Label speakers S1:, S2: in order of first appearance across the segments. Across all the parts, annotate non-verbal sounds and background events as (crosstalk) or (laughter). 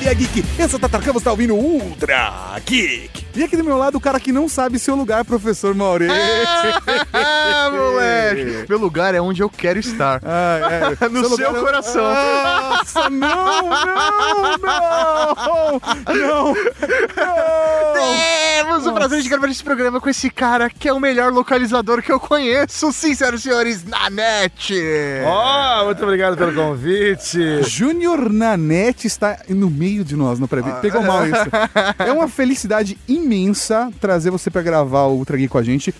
S1: Cavalaria Geek. Eu sou o Tatarcão, você tá ouvindo Ultra Geek. E aqui do meu lado, o cara que não sabe seu lugar, professor Mauri.
S2: Ah, (laughs) moleque! (laughs) Meu lugar é onde eu quero estar.
S1: Ah, é. (laughs)
S2: No seu
S1: lugar é-
S2: coração.
S1: Nossa, não, não, não, não, não.
S2: Temos o prazer de gravar esse programa com esse cara que é o melhor localizador que eu conheço, sim, senhoras e senhores, na net.
S3: Ó, muito obrigado pelo convite.
S1: Júnior Nanete está no meio de nós, não peraí, pegou mal isso. (laughs) É uma felicidade imensa trazer você pra gravar o Ultra Geek com a gente.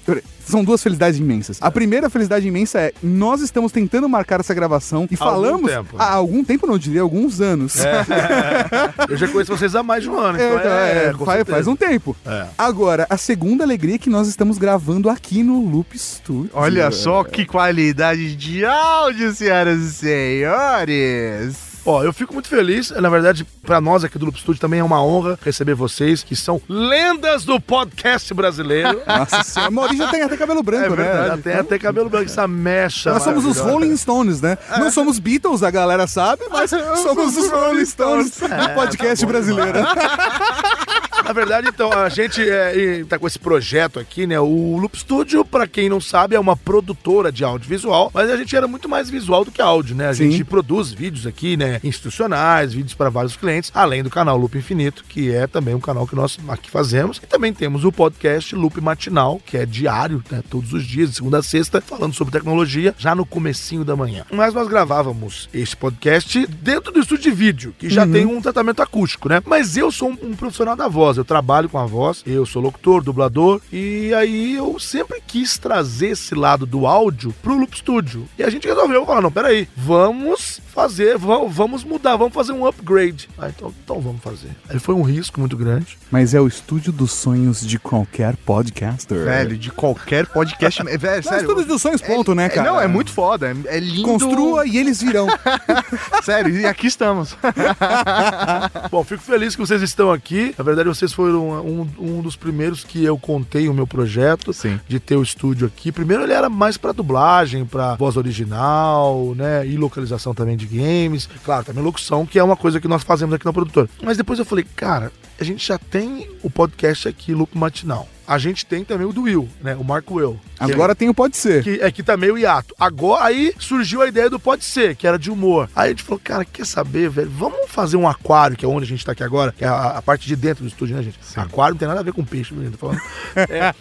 S1: São duas felicidades imensas. A primeira felicidade imensa é nós estamos tentando marcar essa gravação e
S3: Há algum
S1: falamos
S3: tempo.
S1: há algum tempo, não diria, alguns anos. (laughs)
S3: Eu já conheço vocês há mais de um ano,
S1: É,
S3: então
S1: então,
S3: é,
S1: é, faz, faz um tempo.
S3: É.
S1: Agora, a segunda alegria é que nós estamos gravando aqui no Loop Studio.
S2: Olha só que qualidade de áudio, senhoras e senhores.
S3: Ó, eu fico muito feliz. Na verdade, pra nós aqui do Loop Studio também é uma honra receber vocês, que são lendas do podcast brasileiro. (laughs)
S1: Nossa senhora, Maurício já tem até cabelo branco, né?
S3: Já tem até cabelo branco, essa mecha.
S1: Nós somos os. Rolling Stones, né? Não somos Beatles, a galera sabe, mas (laughs) somos os Rolling Stones do podcast brasileiro. (laughs)
S3: Na verdade, então, a gente é, e tá com esse projeto aqui, né? O Loop Studio, pra quem não sabe, é uma produtora de audiovisual, mas a gente era muito mais visual do que áudio, né? A
S1: Sim.
S3: gente produz vídeos aqui, né? Institucionais, vídeos para vários clientes, além do canal Loop Infinito, que é também um canal que nós aqui fazemos. E também temos o podcast Loop Matinal, que é diário, né? Todos os dias, de segunda a sexta, falando sobre tecnologia, já no comecinho da manhã. Mas nós gravávamos este podcast dentro do estúdio de vídeo, que já tem um tratamento acústico, né? Mas eu sou um, um profissional da voz, eu trabalho com a voz, eu sou locutor, dublador, e aí eu sempre quis trazer esse lado do áudio pro Loop Studio. E a gente resolveu falar, não, peraí, vamos fazer, va- vamos mudar, vamos fazer um upgrade. Ah, então, então vamos fazer. Aí foi um risco muito grande.
S1: Mas é o estúdio dos sonhos de qualquer podcaster.
S2: Velho, de qualquer podcast. é, (laughs) Velho,
S1: Não,
S2: sério.
S1: estúdio dos sonhos, ponto, né,
S2: é-
S1: cara?
S2: Não, é muito foda. É, é lindo.
S1: Construa e eles virão. (laughs)
S2: Sério, e aqui estamos. (laughs)
S3: Bom, fico feliz que vocês estão aqui. Na verdade, vocês foram um, um dos primeiros que eu contei o meu projeto
S2: Sim.
S3: de ter o estúdio aqui. Primeiro ele era mais pra dublagem, pra voz original, né? E localização também de games. Claro, também locução, que é uma coisa que nós fazemos aqui na produtora. Mas depois eu falei, cara, a gente já tem o podcast aqui, Loop Matinal. A gente tem também o do Will, né? O Marco Will.
S1: Agora tem o Pode Ser.
S3: que é que tá meio hiato. Agora aí surgiu a ideia do Pode Ser, que era de humor. Aí a gente falou, cara, quer saber, velho? Vamos fazer um aquário, que é onde a gente tá aqui agora, que é a, a parte de dentro do estúdio, né, gente? Aquário não tem nada a ver com peixe, menino, tô falando. (laughs) É,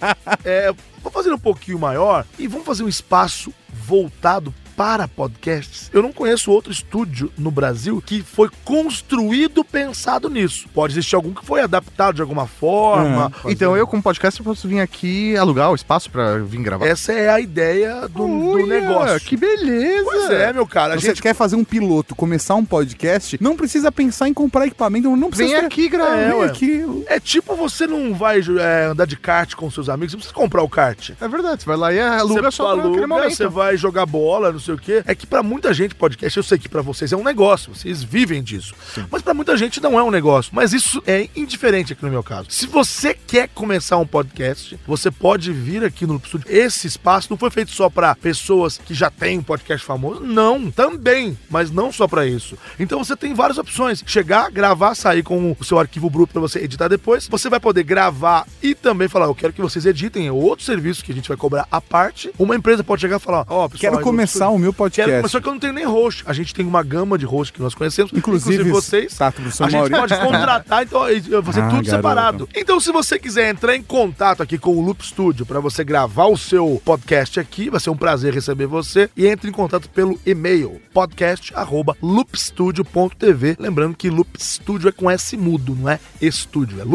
S3: é, vamos fazer um pouquinho maior e vamos fazer um espaço voltado para podcasts. Eu não conheço outro estúdio no Brasil que foi construído pensado nisso. Pode existir algum que foi adaptado de alguma forma.
S1: Uhum.
S2: Então eu, como podcast, posso vir aqui alugar o espaço pra vir gravar.
S3: Essa é a ideia do, do negócio.
S2: Que beleza.
S3: Pois é, meu cara. A
S1: Você
S3: gente
S1: quer fazer um piloto, começar um podcast, não precisa pensar em comprar equipamento, não precisa...
S2: Vem aqui gravar.
S3: É,
S1: Vem aqui.
S3: É tipo você não vai é, andar de kart com seus amigos, você precisa comprar o kart.
S2: É verdade, você vai lá e aluga
S3: você
S2: só
S3: aluga, você vai jogar bola, não sei o quê. É que pra muita gente podcast, eu sei que pra vocês é um negócio, vocês vivem disso. Mas pra muita gente não é um negócio. Mas isso é indiferente aqui no meu caso. Se você quer começar um podcast, você pode vir aqui no Loop Studio. Esse espaço não foi feito só pra pessoas que já têm um podcast famoso, não, também, mas não só pra isso. Então você tem várias opções. Chegar, gravar, sair com o seu arquivo bruto pra você editar depois. Você vai poder gravar e também falar, eu quero que vocês editem é outro serviço que a gente vai cobrar à parte. Uma empresa pode chegar e falar, ó, pessoal,
S1: Quero começar
S3: Loop
S1: o meu
S3: Studio-
S1: podcast.
S3: Quero começar que eu não tenho nem host. A gente tem uma gama de host que nós conhecemos.
S1: Inclusive,
S3: vocês.
S1: tá, professor
S3: a gente pode (laughs) contratar, então aí vai ser
S1: Ah,
S3: tudo
S1: garoto.
S3: separado. Então, se você quiser entrar em contato aqui com o Loop Studio para você gravar o seu podcast aqui, vai ser um prazer receber você. E entre em contato pelo e-mail podcast@loopstudio.tv. Lembrando que Loop Studio é com S mudo, não é estúdio, é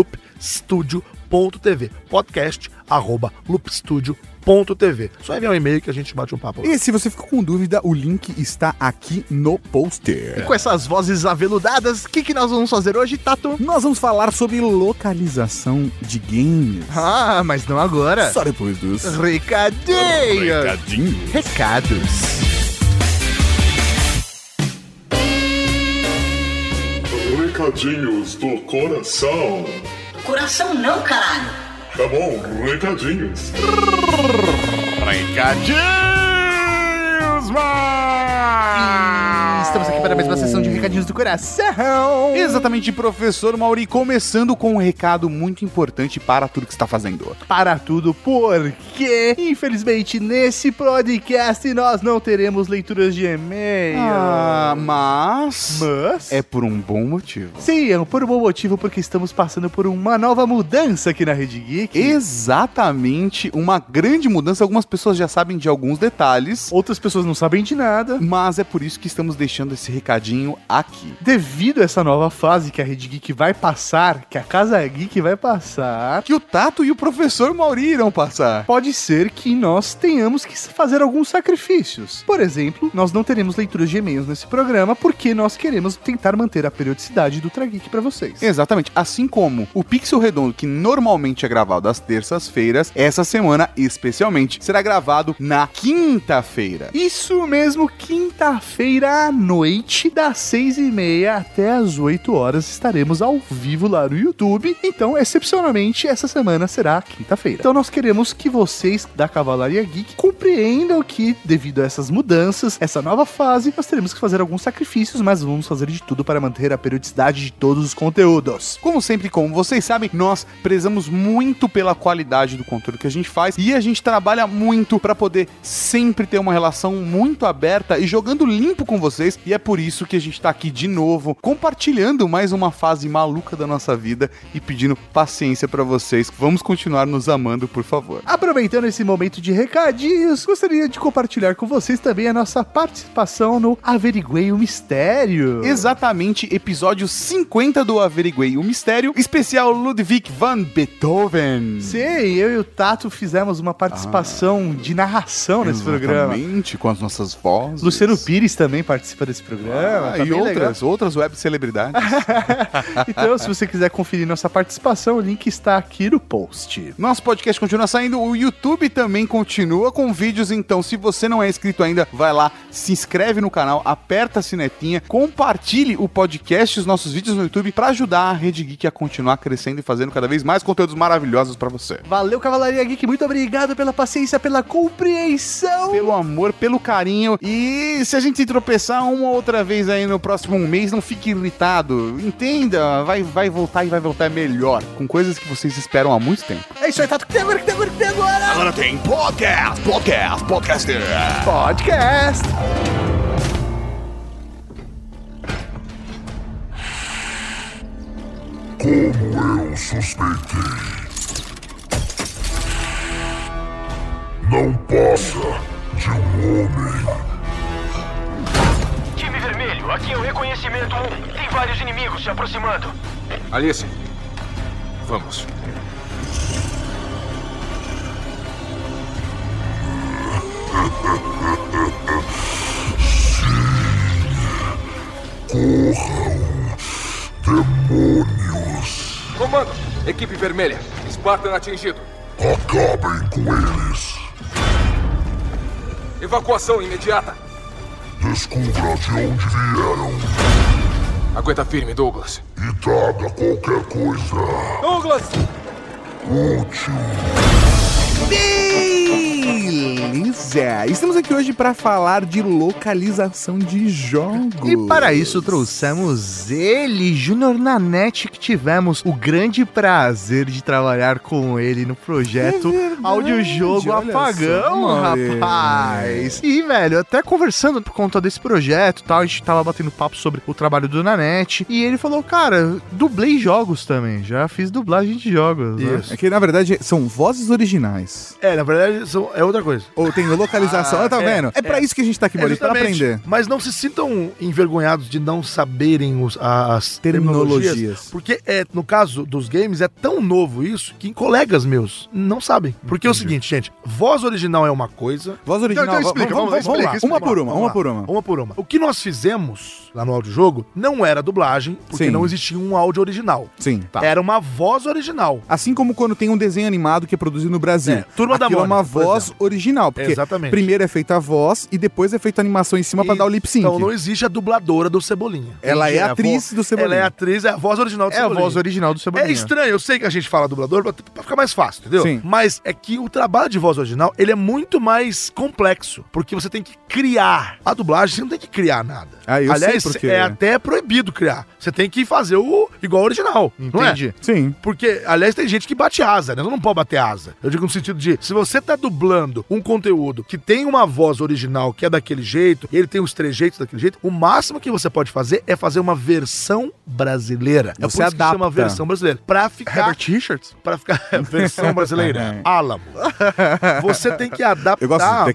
S3: loopstudio.tv. podcast@loopstudio.tv. Só enviar um e-mail que a gente bate um papo. lá.
S1: E se você ficou com dúvida, o link está aqui no poster.
S2: E com essas vozes aveludadas, o que, que nós vamos fazer hoje, Tato?
S1: Nós vamos falar sobre localização de games.
S2: Ah, mas não agora.
S1: Só depois dos
S2: Recadinhos.
S1: recadinhos.
S2: Recados.
S4: Recadinhos do coração.
S5: Coração não, caralho.
S4: Tá bom, recadinhos.
S2: Recadinhos, estamos aqui para mais uma sessão de recadinhos do coração.
S1: Exatamente, professor Mauri, começando com um recado muito importante para tudo que está fazendo.
S2: Para tudo, porque infelizmente nesse podcast nós não teremos leituras de e-mail.
S1: Ah, mas
S2: Mas
S1: é por um bom motivo.
S2: Sim, é por um bom motivo, porque estamos passando por uma nova mudança aqui na Rede Geek.
S1: Exatamente, uma grande mudança. Algumas pessoas já sabem de alguns detalhes,
S2: Outras pessoas não sabem de nada.
S1: mas é por isso que estamos deixando esse recadinho aqui.
S2: Devido a essa nova fase que a Rede Geek vai passar, que a Casa Geek vai passar,
S1: Que o Tato e o professor Mauri irão passar.
S2: pode ser que nós tenhamos que fazer alguns sacrifícios. Por exemplo, nós não teremos leituras de e-mails nesse programa porque nós queremos tentar manter a periodicidade do Trageek para vocês.
S1: Exatamente, assim como o Pixel Redondo, que normalmente é gravado às terças-feiras, essa semana especialmente será gravado na quinta-feira.
S2: Isso mesmo, quinta-feira à noite, das seis e meia até as 8 horas, estaremos ao vivo lá no YouTube. Então, excepcionalmente, essa semana será quinta-feira. Então, nós queremos que vocês da Cavalaria Geek compreendam que, devido a essas mudanças, essa nova fase, nós teremos que fazer alguns sacrifícios, mas vamos fazer de tudo para manter a periodicidade de todos os conteúdos.
S1: Como sempre, como vocês sabem, nós prezamos muito pela qualidade do conteúdo que a gente faz e a gente trabalha muito para poder sempre ter uma relação muito aberta e jogando limpo com vocês. E é por isso que a gente tá aqui de novo, compartilhando mais uma fase maluca da nossa vida e pedindo paciência para vocês. Vamos continuar nos amando, por favor.
S2: Aproveitando esse momento de recadinhos, gostaria de compartilhar com vocês também a nossa participação no Averiguei o Mistério.
S1: Exatamente, episódio 50 do Averiguei o Mistério, especial Ludwig van Beethoven.
S2: Sim, eu e o Tato fizemos uma participação de narração nesse programa.
S1: Exatamente, com as nossas vozes.
S2: Luciano Pires também participa desse programa.
S1: Ah,
S2: tá
S1: e outras, outras web celebridades. (laughs)
S2: Então, se você quiser conferir nossa participação, o link está aqui no post.
S1: Nosso podcast continua saindo, o YouTube também continua com vídeos, então se você não é inscrito ainda, vai lá, se inscreve no canal, aperta a sinetinha, compartilhe o podcast, os nossos vídeos no YouTube para ajudar a Rede Geek a continuar crescendo e fazendo cada vez mais conteúdos maravilhosos para você.
S2: Valeu, Cavalaria Geek. Muito obrigado pela paciência, pela compreensão.
S1: Pelo amor, pelo carinho. E se a gente se tropeçar uma outra vez aí no próximo mês, não fique irritado. Entenda, vai, vai voltar e vai voltar melhor. Com coisas que vocês esperam há muito tempo.
S2: É isso aí, Tato. O que tem agora? O que tem agora? Que tem agora?
S1: Agora tem podcast, podcast, podcaster.
S2: Podcast.
S4: Como eu suspeitei. Não passa de um homem.
S6: Time vermelho, aqui é o reconhecimento 1. Tem vários inimigos se aproximando.
S7: Alice, vamos.
S4: Demônios.
S7: Comando, equipe vermelha. Spartan atingido.
S4: Acabem com eles.
S7: Evacuação imediata.
S4: Descubra de onde vieram
S7: Aguenta firme, Douglas.
S4: e traga qualquer coisa
S7: Douglas!
S4: útil.
S1: Beleza! Estamos aqui hoje para falar de localização de jogos.
S2: E para isso trouxemos ele, Júnior Nanete, que tivemos o grande prazer de trabalhar com ele no projeto
S1: É verdade,
S2: Audiojogo Apagão,
S1: só,
S2: rapaz. E, velho, até conversando por conta desse projeto e tal, a gente tava batendo papo sobre o trabalho do Nanete. E ele falou, cara, dublei jogos também. Já fiz dublagem de jogos. né?
S1: É que na verdade são vozes originais.
S3: É, na verdade, são- é outra coisa.
S1: Ou tem localização,
S3: Ah,
S1: tá
S3: é,
S1: vendo? É, pra
S3: é.
S1: isso que a gente tá aqui, Maurício, pra aprender.
S3: Mas não se sintam envergonhados de não saberem os- as terminologias.
S1: Terminologias.
S3: Porque, é, no caso dos games, é tão novo isso que colegas meus não sabem. Porque é o seguinte, gente: voz original é uma coisa.
S1: Voz original,
S2: então explica,
S1: vamos,
S2: vamos,
S1: vamos, lá. Uma
S2: explica.
S1: por uma,
S3: Vamos
S1: uma
S3: lá.
S1: por uma.
S3: Uma por uma. O que nós fizemos lá no audiojogo não era dublagem, porque
S1: Sim.
S3: não existia um áudio original.
S1: Sim, tá.
S3: Era uma voz original.
S1: Assim como quando tem um desenho animado que é produzido no Brasil.
S3: É, Turma da
S1: Aquilo é
S3: Mônica,
S1: uma
S3: por
S1: voz voz original. Porque
S3: Exatamente.
S1: primeiro é feita a voz e depois é feita a animação em cima pra dar o lip sync.
S3: Então não existe a dubladora do Cebolinha.
S1: Ela é
S2: a
S1: atriz do Cebolinha.
S3: Ela é atriz, é a voz original do
S2: É a
S3: Cebolinha.
S2: voz original do Cebolinha.
S3: É estranho, eu sei que a gente fala dublador pra, ficar mais fácil, entendeu?
S1: Sim.
S3: Mas é que o trabalho de voz original, ele é muito mais complexo, porque você tem que criar. A dublagem, você não tem que criar nada.
S1: Ah, eu
S3: Aliás,
S1: sei porque-
S3: é até proibido criar. Você tem que fazer o igual ao original, não é?
S2: Entendi.
S1: Sim.
S3: Porque, aliás, tem gente que bate asa, né? Você não pode bater asa. Eu digo no sentido de, se você tá dublando um conteúdo que tem uma voz original que é daquele jeito, ele tem os trejeitos daquele jeito, o máximo que você pode fazer é fazer uma versão brasileira. é por
S1: Você
S3: que chama
S1: adapta.
S3: versão brasileira. Pra ficar
S2: Herbert Richards?
S3: Pra ficar (laughs) versão brasileira. Álamo. Você tem que adaptar.
S1: Eu gosto de.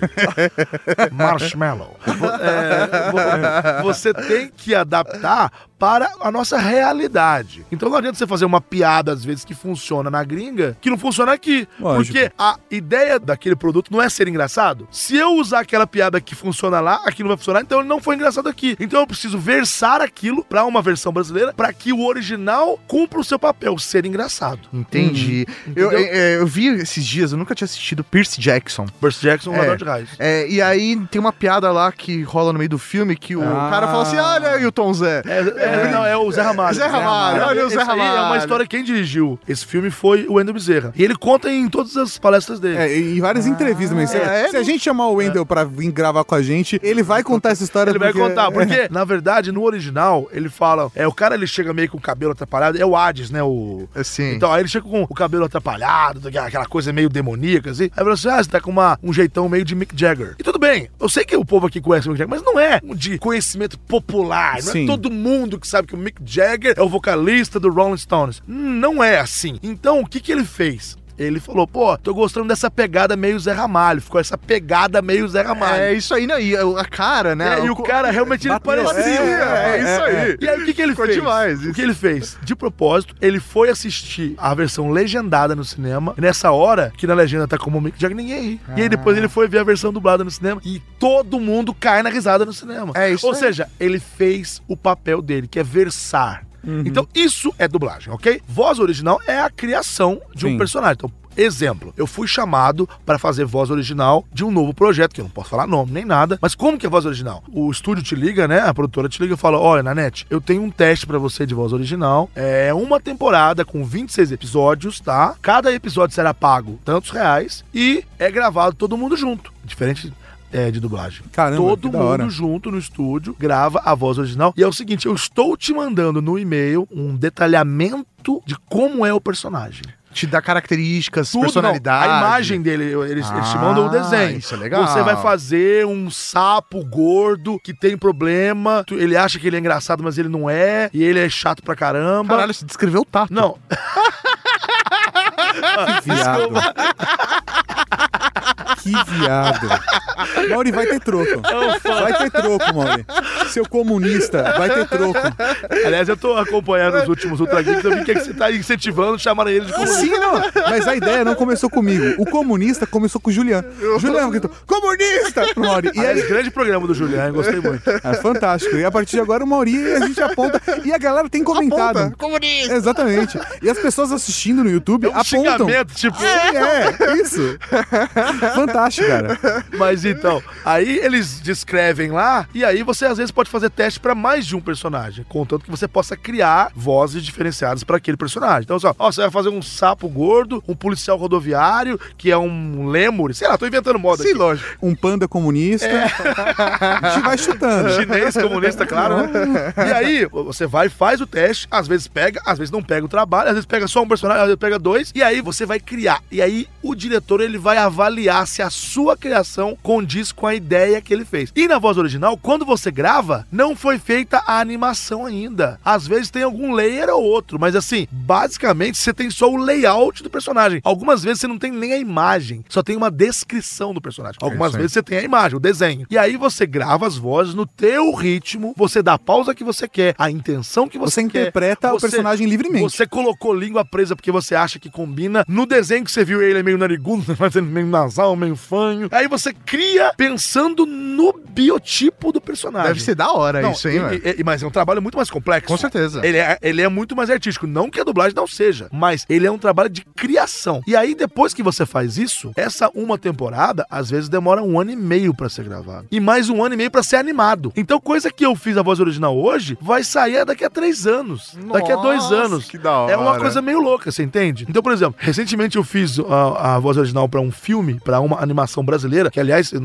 S1: (laughs)
S3: Marshmallow. É, vo- você tem que adaptar para a nossa realidade. Então não adianta você fazer uma piada, às vezes, que funciona na gringa, que não funciona aqui.
S1: Lógico.
S3: Porque a ideia daquele produto não é ser engraçado. Se eu usar aquela piada que funciona lá, aqui não vai funcionar, então ele não foi engraçado aqui. Então eu preciso versar aquilo para uma versão brasileira para que o original cumpra o seu papel, ser engraçado.
S2: Entendi. Eu,
S3: Entendeu?
S2: é, eu vi esses dias, eu nunca tinha assistido Percy Jackson.
S3: Percy Jackson,
S2: É.
S3: ladrão de raios.
S2: É, e aí tem uma piada lá que rola no meio do filme que o
S1: Ah.
S2: cara fala assim: olha aí o Tom Zé.
S3: É, é, não, é o Zé Ramalho.
S2: Zé Ramalho, olha o Zé
S3: aí É uma
S2: Ramalho.
S3: história, quem dirigiu esse filme foi o Wendel Bezerra. E ele conta em todas as palestras dele.
S1: É, em várias entrevistas, mas se,
S2: é,
S1: se a gente chamar o Wendel pra vir gravar com a gente, ele vai contar essa história.
S3: Ele vai
S1: porque-
S3: contar, porque, na verdade, no original, ele fala. É, o cara ele chega meio com o cabelo atrapalhado, é o Hades, né? O.
S2: Assim.
S3: Então, aí ele chega com o cabelo atrapalhado, aquela coisa meio demoníaca, assim. Aí fala assim: ah, você tá com uma, um jeitão meio de Mick Jagger. E tudo bem, eu sei que o povo aqui conhece o Mick Jagger, mas não é de conhecimento popular. Não
S1: Sim.
S3: é todo mundo que sabe que o Mick Jagger é o vocalista do Rolling Stones. Não é assim. Então, o que que ele fez? Ele falou, pô, tô gostando dessa pegada meio Zé Ramalho. Ficou essa pegada meio Zé Ramalho.
S2: É isso aí, né? E a cara, né?
S3: É, e o cara realmente ele parecia.
S2: É, é, isso aí.
S3: E aí o que, que ele
S2: Ficou
S3: fez?
S2: demais
S3: O
S2: isso.
S3: que ele fez? De propósito, ele foi assistir a versão legendada no cinema. Nessa hora, que na legenda tá como Mick Jagger, ninguém ri. E aí depois ele foi ver a versão dublada no cinema e todo mundo cai na risada no cinema.
S2: É isso
S3: Ou
S2: aí.
S3: seja, ele fez o papel dele, que é versar. Então isso é dublagem, ok? Voz original é a criação de um
S1: Sim.
S3: personagem. Então, Exemplo, eu fui chamado para fazer voz original de um novo projeto, que eu não posso falar nome nem nada, mas como que é voz original? O estúdio te liga, né? A produtora te liga e fala: Olha, Nanete, eu tenho um teste para você de voz original. É uma temporada com 26 episódios, tá? Cada episódio será pago tantos reais e é gravado todo mundo junto. Diferente. É, de dublagem.
S1: Caramba,
S3: Todo mundo
S1: hora.
S3: junto no estúdio grava a voz original. E é o seguinte: eu estou te mandando no e-mail um detalhamento de como é o personagem.
S2: Te dá características,
S3: Tudo,
S2: personalidade.
S3: não. A imagem dele, eles, eles te
S2: Ah,
S3: mandam o desenho.
S2: isso é legal.
S3: Você vai fazer um sapo gordo que tem problema. tu- Ele acha que ele é engraçado, mas ele não é. E ele é chato pra caramba.
S2: Caralho, você descreveu o tato.
S3: Não, (laughs)
S1: Que viado. Que viado. Mauri, vai ter troco. Vai ter troco, Mauri. Seu comunista, vai ter troco.
S3: aliás, eu tô acompanhando os últimos Ultra Geeks. Eu vi que você tá incentivando chamar ele de comunista.
S1: Sim, não. Mas a ideia não começou comigo. O comunista começou com o Juliano. Juliano gritou, comunista! Pro Mauri. E aí,
S3: Aliás, grande programa do Juliano, gostei muito.
S1: é fantástico. E a partir de agora o Mauri a gente aponta. E a galera tem comentado.
S2: Comunista!
S1: Exatamente. E as pessoas assistindo no YouTube
S3: É um
S1: apontam.
S3: tipo.
S1: É, é, isso. Fantástico, cara.
S3: Mas então, aí eles descrevem lá, e aí você às vezes pode fazer teste pra mais de um personagem, contanto que você possa criar vozes diferenciadas pra aquele personagem. Então, só, ó, você vai fazer um sapo gordo, um policial rodoviário, que é um lemur, sei lá, tô inventando moda
S2: Sim,
S3: aqui.
S2: lógico.
S1: Um panda comunista. A gente vai chutando.
S3: Chinês comunista, claro, né? E aí, você vai, faz o teste, às vezes pega, às vezes não pega o trabalho, às vezes pega só um personagem, às vezes pega dois, e aí você vai criar. E aí o diretor ele vai avaliar se a sua criação condiz com a ideia que ele fez. E na voz original, quando você grava, não foi feita a animação ainda. Às vezes tem algum layer ou outro, mas assim, basicamente você tem só o layout do personagem. Algumas vezes você não tem nem a imagem, só tem uma descrição do personagem. Algumas
S2: isso aí.
S3: vezes você tem a imagem, o desenho. E aí você grava as vozes no teu ritmo, você dá a pausa que você quer, a intenção que você,
S1: Você
S3: quer.
S1: interpreta o
S3: Você-
S1: personagem livremente.
S3: Você colocou língua presa porque você acha que combina. No desenho que você viu, ele é meio narigudo, (laughs) fazendo meio nasal, meio fanho. Aí você cria pensando no biotipo do personagem.
S2: Deve ser da hora
S3: Não,
S2: isso, hein,
S3: e- e- e- mas é um trabalho muito mais complexo.
S2: Com certeza.
S3: Ele é, ele é muito mais artístico. Não que a dublagem não seja, mas ele é um trabalho de criação. E aí, depois que você faz isso, essa uma temporada, às vezes demora um ano e meio pra ser gravado. E mais um ano e meio pra ser animado. Então, coisa que eu fiz a voz original hoje, vai sair daqui a três anos. daqui a dois
S2: Nossa,
S3: anos.
S2: que da hora.
S3: É uma coisa meio louca, você entende? Então, por exemplo, recentemente eu fiz a, a voz original pra um filme, pra uma animação brasileira, que aliás, eu,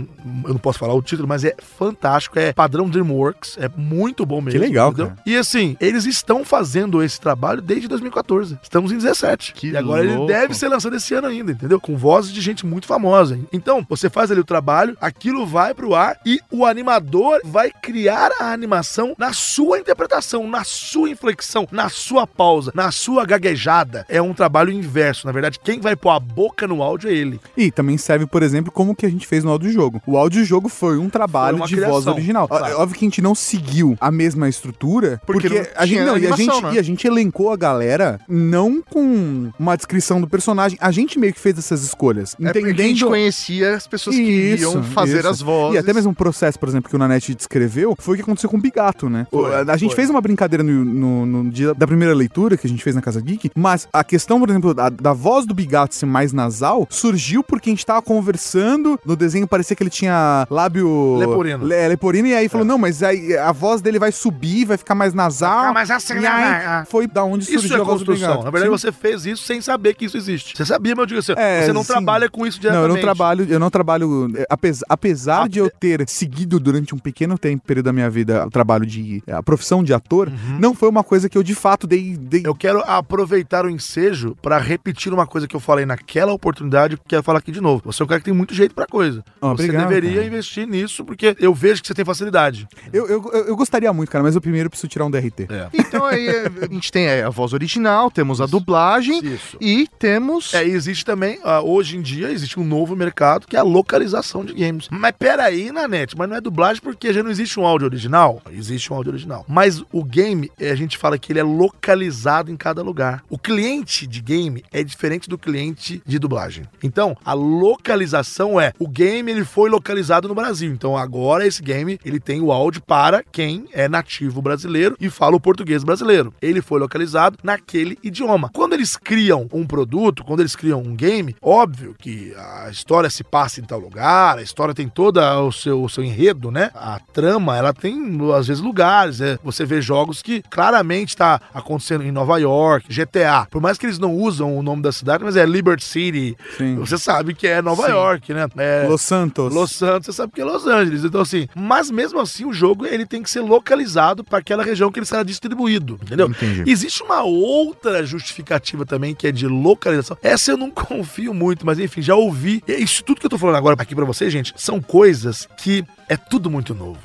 S3: eu não posso falar o título, mas é fantástico, é padrão DreamWorks, é muito bom mesmo.
S1: legal,
S3: entendeu?
S1: cara.
S3: E assim, eles estão fazendo esse trabalho desde 2014. Estamos em 17.
S2: Que
S3: e agora ele
S2: louco.
S3: deve ser lançado esse ano ainda, entendeu? Com vozes de gente muito famosa. Então, você faz ali o trabalho, aquilo vai pro ar e o animador vai criar a animação na sua interpretação, na sua inflexão, na sua pausa, na sua gaguejada. É um trabalho inverso. Na verdade, quem vai pôr a boca no áudio é ele.
S1: E também serve, por exemplo, como que a gente fez no audiojogo. O audiojogo foi um trabalho
S3: Foi
S1: de voz
S3: criação,
S1: original.
S3: claro.
S1: É Óbvio que gente não seguiu a mesma estrutura,
S2: Porque
S1: porque, a gente não, e a
S2: animação,
S1: gente
S2: né?
S1: e a gente elencou a galera não com uma descrição do personagem. A gente meio que fez essas escolhas,
S2: É porque a gente
S1: entendendo
S2: conhecia as pessoas que iam fazer
S1: isso.
S2: as vozes.
S1: E até mesmo o processo, por exemplo, que o Nanete descreveu, foi o que aconteceu com o Bigato, né?
S3: Foi,
S1: a gente
S3: foi.
S1: fez uma brincadeira no, no- no dia da primeira leitura que a gente fez na Casa Geek, mas a questão, por exemplo, da, da voz do Bigato ser mais nasal surgiu porque a gente tava conversando, no desenho parecia que ele tinha lábio...
S3: Leporino.
S1: Le, leporino, e aí falou, não, mas aí a voz dele vai subir, vai ficar mais nasal.
S3: ficar mais assim,
S1: e
S3: né,
S1: aí
S3: né?
S1: foi da onde surgiu
S3: Isso é
S1: a voz
S3: construção. Na verdade,
S1: Sim.
S3: você fez isso sem saber que isso existe. Você sabia, mas eu digo assim,
S1: É,
S3: você não
S1: sim.
S3: trabalha com isso
S1: Não,
S3: diretamente.
S1: eu não trabalho, eu não trabalho. é, apes- apesar de eu ter seguido durante um pequeno tempo, período da minha vida, o trabalho de. a profissão de ator, não foi uma coisa que eu de fato dei. dei
S3: Uhum. Eu quero aproveitar o ensejo pra repetir uma coisa que eu falei naquela oportunidade, que quero falar aqui de novo. Você é um cara que tem muito jeito pra coisa.
S1: Ah,
S3: você
S1: obrigado,
S3: deveria
S1: cara.
S3: investir nisso, porque eu vejo que você tem facilidade.
S1: Eu, eu, eu- gostaria muito, cara, mas eu primeiro preciso tirar um DRT.
S3: É.
S2: Então aí a gente tem a voz original, temos a dublagem
S3: Isso.
S2: e temos...
S3: É, e existe também, ah, hoje em dia, existe um novo mercado que é a localização de games. Mas peraí, Nanete, mas não é dublagem porque já não existe um áudio original? Existe um áudio original. Mas o game, eh, a gente fala que ele é localizado em cada lugar. O cliente de game é diferente do cliente de dublagem. Então, a localização é, o game ele foi localizado no Brasil. Então agora esse game, ele tem o áudio para quem é nativo brasileiro e fala o português brasileiro. Ele foi localizado naquele idioma. Quando eles criam um produto, quando eles criam um game, óbvio que a história se passa em tal lugar, a história tem toda o seu, o seu enredo, né? A trama, ela tem, às vezes, lugares. né? Você vê jogos que claramente tá acontecendo em Nova York, GTA. Por mais que eles não usam o nome da cidade, mas é Liberty City.
S1: Sim.
S3: Você sabe que é Nova York, né? É,
S1: Los Santos.
S3: Los Santos, você sabe que é Los Angeles. Então, assim, mas mesmo assim, o jogo ele tem que ser localizado para aquela região que ele será distribuído, entendeu?
S2: Entendi.
S3: Existe uma outra justificativa também que é de localização. Essa eu não (laughs) confio muito, mas enfim, já ouvi. E Isso tudo que eu tô falando agora aqui para vocês, gente, são coisas que é tudo muito novo.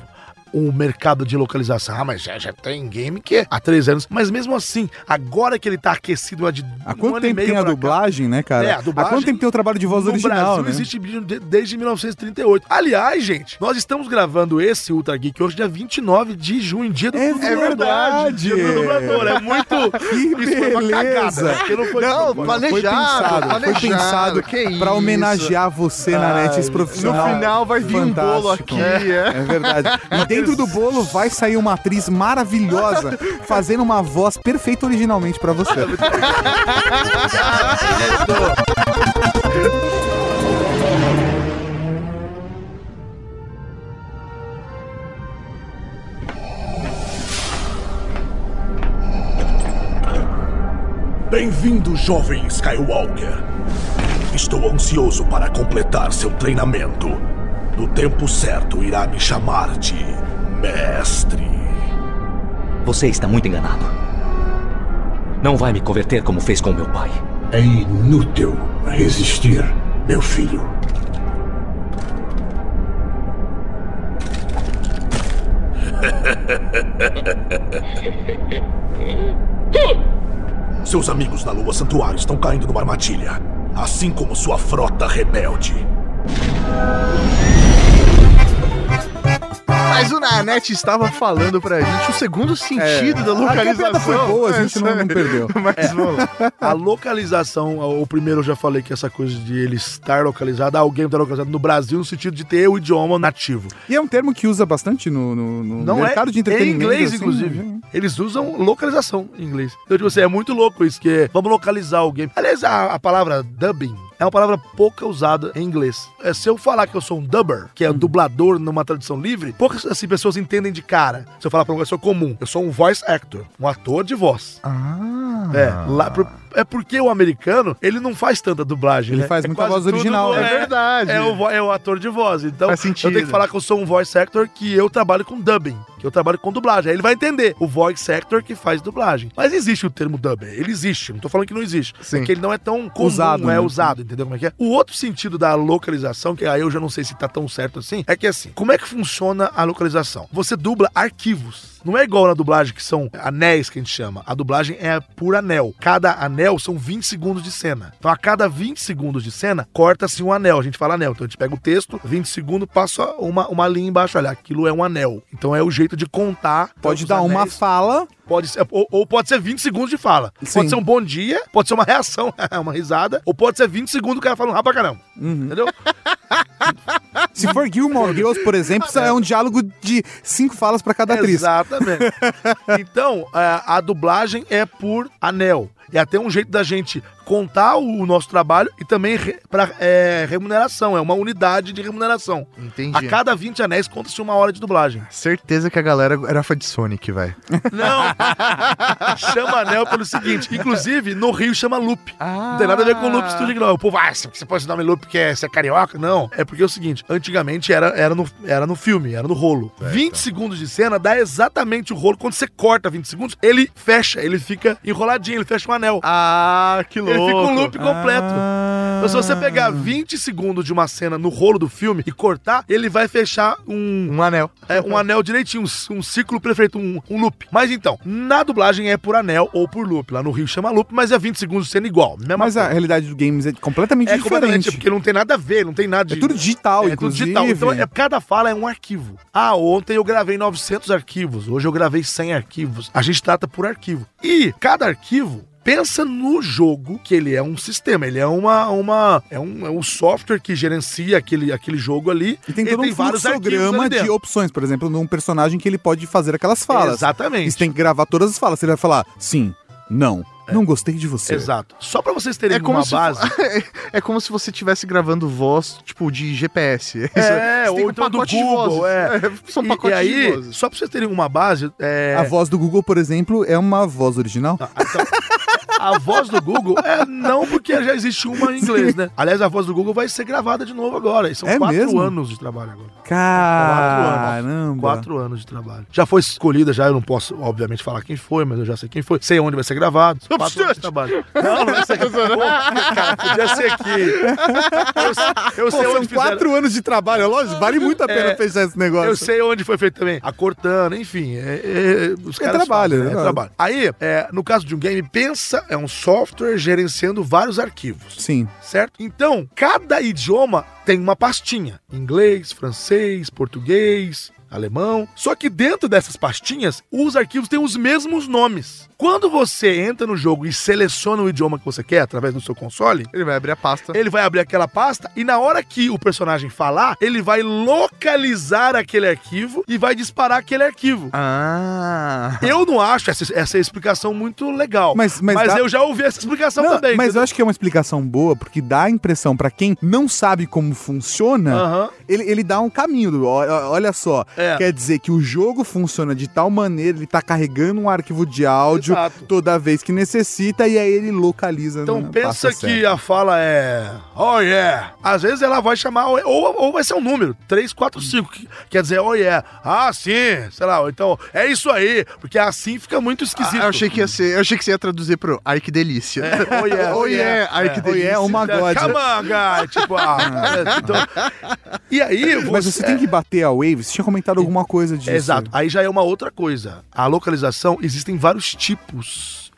S3: O mercado de localização, ah, mas já, já tem game que é há três anos. Mas mesmo assim, agora que ele tá aquecido há de
S1: Há
S3: um
S1: quanto
S3: e
S1: tempo tem a
S3: pra cá,
S1: dublagem, né, cara?
S3: É, a dublagem
S1: Há quanto tempo tem o trabalho de voz
S3: no
S1: original,
S3: Brasil
S1: né?
S3: existe de- desde 1938. Aliás, gente, nós estamos gravando esse Ultra Geek hoje, dia 29 de junho, dia do
S1: É
S3: dublador.
S1: verdade.
S3: Dia do dublador. É muito.
S1: Que
S3: Isso foi uma
S1: beleza.
S3: cagada. né? Porque não foi
S2: Não, planejado,
S1: Foi pensado, foi
S2: planejado,
S1: pensado
S2: que isso.
S1: pra homenagear você, Nanete, esse
S2: No
S1: profissional.
S2: final vai vir um bolo aqui, é.
S1: É verdade. E dentro do bolo vai sair uma atriz maravilhosa (laughs) fazendo uma voz perfeita originalmente pra você. (laughs)
S4: Bem-vindo, jovem Skywalker. Estou ansioso para completar seu treinamento. No tempo certo, irá me chamar de Mestre.
S8: Você está muito enganado. Não vai me converter como fez com meu pai.
S4: É inútil resistir, meu filho. (laughs) Seus amigos na Lua Santuário estão caindo numa armadilha, assim como sua frota rebelde.
S2: Mas o Nanete estava falando pra gente o segundo sentido da
S1: A piada
S2: localização.
S1: foi boa, a gente não, não perdeu. (laughs)
S2: Mas vamos lá.
S3: A localização, o primeiro eu já falei que essa coisa de ele estar localizado, o game tá localizado no Brasil no sentido de ter o idioma nativo.
S1: E é um termo que usa bastante no, no- no
S3: Não
S1: mercado
S3: é
S1: de
S3: em
S1: entretenimento.
S3: inglês,
S1: assim,
S3: inclusive.
S1: né?
S3: Eles usam localização em inglês. Então, tipo assim, é muito louco isso, que é, vamos localizar game. Aliás, a, a palavra dubbing é uma palavra pouca usada em inglês. É, se eu falar que eu sou um dubber, que é um dublador numa tradução livre, poucas assim, pessoas entendem de cara. Se eu falar pra uma pessoa comum, eu sou um voice actor, um ator de voz.
S2: Ah.
S3: É, lá, por- é porque o americano, ele não faz tanta dublagem.
S1: Ele
S3: né?
S1: faz
S3: É
S1: muita voz original, né?
S2: É verdade.
S3: É o, é o ator de voz. Então,
S2: Faz
S3: eu
S2: sentido.
S3: tenho que falar que eu sou um voice actor que eu trabalho com dubbing, que eu trabalho com dublagem. Aí ele vai entender o voice actor que faz dublagem. Mas existe o termo dubbing, ele existe. Não tô falando que não existe.
S2: Sim.
S3: Porque ele não é tão comum,
S1: Usado,
S3: é
S1: né?
S3: usado, entendeu como é que é? O outro sentido da localização, que aí eu já não sei se tá tão certo assim, é que assim, como é que funciona a localização? Você dubla arquivos. Não é igual na dublagem que são anéis que a gente chama. A dublagem é por anel. Cada anel são 20 segundos de cena. Então a cada 20 segundos de cena, corta-se um anel. A gente fala anel. Então a gente pega o texto, 20 segundos, passa uma, uma linha embaixo. Olha, aquilo é um anel. Então é o jeito de contar.
S1: Pode dar uma
S3: anéis.
S1: fala.
S3: Pode ser, ou, ou pode ser 20 segundos de fala.
S1: Sim.
S3: Pode ser um bom dia, pode ser uma reação, (laughs) uma risada, ou pode ser 20 segundos o cara falando rápido pra caramba.
S1: Uhum.
S3: Entendeu? (laughs)
S1: Se for Gilmore Girls, por exemplo, isso é um diálogo de cinco falas pra cada atriz.
S3: Exatamente. (laughs) então, a, a dublagem é por anel. É até um jeito da gente contar o, nosso trabalho e também re, pra, é, remuneração. É uma unidade de remuneração.
S2: Entendi.
S3: A cada 20 anéis conta-se uma hora de dublagem.
S2: Certeza que a galera era fã de Sonic, velho.
S3: Não! (laughs) chama anel pelo seguinte: inclusive, no Rio chama loop. Não tem nada a ver com loop studio, não. O povo, ah, você pode esse nome loop porque é- você é carioca? Não. É porque é o seguinte: antigamente era, era, no, era no filme, era no rolo. 20 segundos de cena dá exatamente o rolo. Quando você corta 20 segundos, ele fecha, ele fica enroladinho, ele fecha um anel.
S2: Ah, que louco.
S3: Ele fica um loop completo.
S1: Ah.
S3: Então, se você pegar 20 segundos de uma cena no rolo do filme e cortar, ele vai fechar um,
S2: Um anel.
S3: é, um anel direitinho, um, um ciclo perfeito, um, um loop. Mas então, na dublagem é por anel ou por loop. Lá no Rio chama loop, mas é 20 segundos sendo igual. Mesma
S1: Mas a
S3: coisa.
S1: realidade do games é completamente
S3: é completamente,
S1: diferente.
S3: porque não tem nada a ver, não tem nada de...
S1: É tudo digital,
S3: É tudo
S1: inclusive.
S3: digital. Então, é, cada fala é um arquivo. Ah, ontem eu gravei 900 arquivos, hoje eu gravei 100 arquivos. A gente trata por arquivo. E cada arquivo pensa no jogo, que ele é um sistema, ele é uma, uma é, um, é um software que gerencia aquele, aquele jogo ali.
S1: E tem
S3: Ele
S1: todo um fluxograma
S3: ali
S1: de
S3: dentro.
S1: opções, por exemplo, num personagem que ele pode fazer aquelas falas.
S3: Exatamente.
S1: E você tem que gravar todas as falas. Você vai falar sim, não, não gostei de você.
S3: Exato. Só pra vocês terem
S2: É como,
S3: uma
S2: se,
S3: base. (laughs)
S2: é como se você estivesse gravando voz, tipo, de GPS.
S3: É, (laughs)
S2: tem
S3: ou
S2: um
S3: então do Google,
S2: vozes. (laughs)
S3: é.
S2: São
S3: E- e, aí,
S2: de vozes.
S3: só pra vocês terem uma base, é...
S1: A voz do Google, por exemplo, é uma voz original.
S3: Ah, então, a voz do Google é não porque já existe uma em inglês, né? Aliás, a voz do Google vai ser gravada de novo agora. E são
S1: É
S3: quatro
S1: mesmo?
S3: anos de trabalho agora.
S1: Caramba.
S3: Quatro anos de trabalho. Já foi escolhida, já eu não posso, obviamente, falar quem foi, mas eu já sei quem foi. Sei onde vai ser gravado. Quatro anos de trabalho. Não, não vai ser. Pô, cara, podia ser aqui. Eu, eu
S1: Pô,
S3: sei onde fizeram.
S1: quatro anos de trabalho, é lógico, vale muito a pena
S3: É,
S1: fechar esse negócio.
S3: Eu sei onde foi feito também. A Cortana, enfim. É, é- os
S1: É
S3: caras
S1: trabalho,
S3: fazem,
S1: é
S3: é trabalho. Aí, é, no caso de um game, pensa, é um software gerenciando vários arquivos.
S1: Sim.
S3: Certo? Então, cada idioma tem uma pastinha: inglês, francês, português, alemão. Só que dentro dessas pastinhas, os arquivos têm os mesmos nomes. Quando você entra no jogo e seleciona o idioma que você quer através do seu console,
S2: Ele vai abrir a pasta.
S3: ele vai abrir aquela pasta e na hora que o personagem falar, ele vai localizar aquele arquivo e vai disparar aquele arquivo.
S2: Ah.
S3: Eu não acho essa, essa explicação muito legal.
S1: Mas- mas dá-
S3: eu já ouvi essa explicação
S1: Não,
S3: também.
S1: mas
S3: entendeu?
S1: eu acho que é uma explicação boa, porque dá a impressão pra quem não sabe como funciona,
S3: Aham.
S1: ele, ele dá um caminho. Olha só,
S3: É.
S1: quer dizer que o jogo funciona de tal maneira, ele tá carregando um arquivo de áudio
S3: Exato.
S1: toda vez que necessita e aí ele localiza.
S3: Então
S1: na
S3: pensa que
S1: certa.
S3: a fala é Oh yeah. Às vezes ela vai chamar, ou, ou vai ser um número, 3, 4, 5. que Quer dizer, oh yeah. Ah, sim, sei lá. ou Então, é isso aí. Porque assim fica muito esquisito.
S2: Ah, eu achei que ia ser. Eu achei que você ia traduzir pro Ai que delícia.
S3: É, oh yeah, (laughs)
S2: Oh yeah, ai que
S1: Oh yeah,
S2: delícia.
S1: oh my God.
S3: Come on, guy. (laughs) Tipo, ah, (laughs) é, então, E aí, você...
S1: Mas você tem que bater a wave, você tinha comentado alguma coisa disso.
S3: Exato. Aí já é uma outra coisa. A localização, existem vários tipos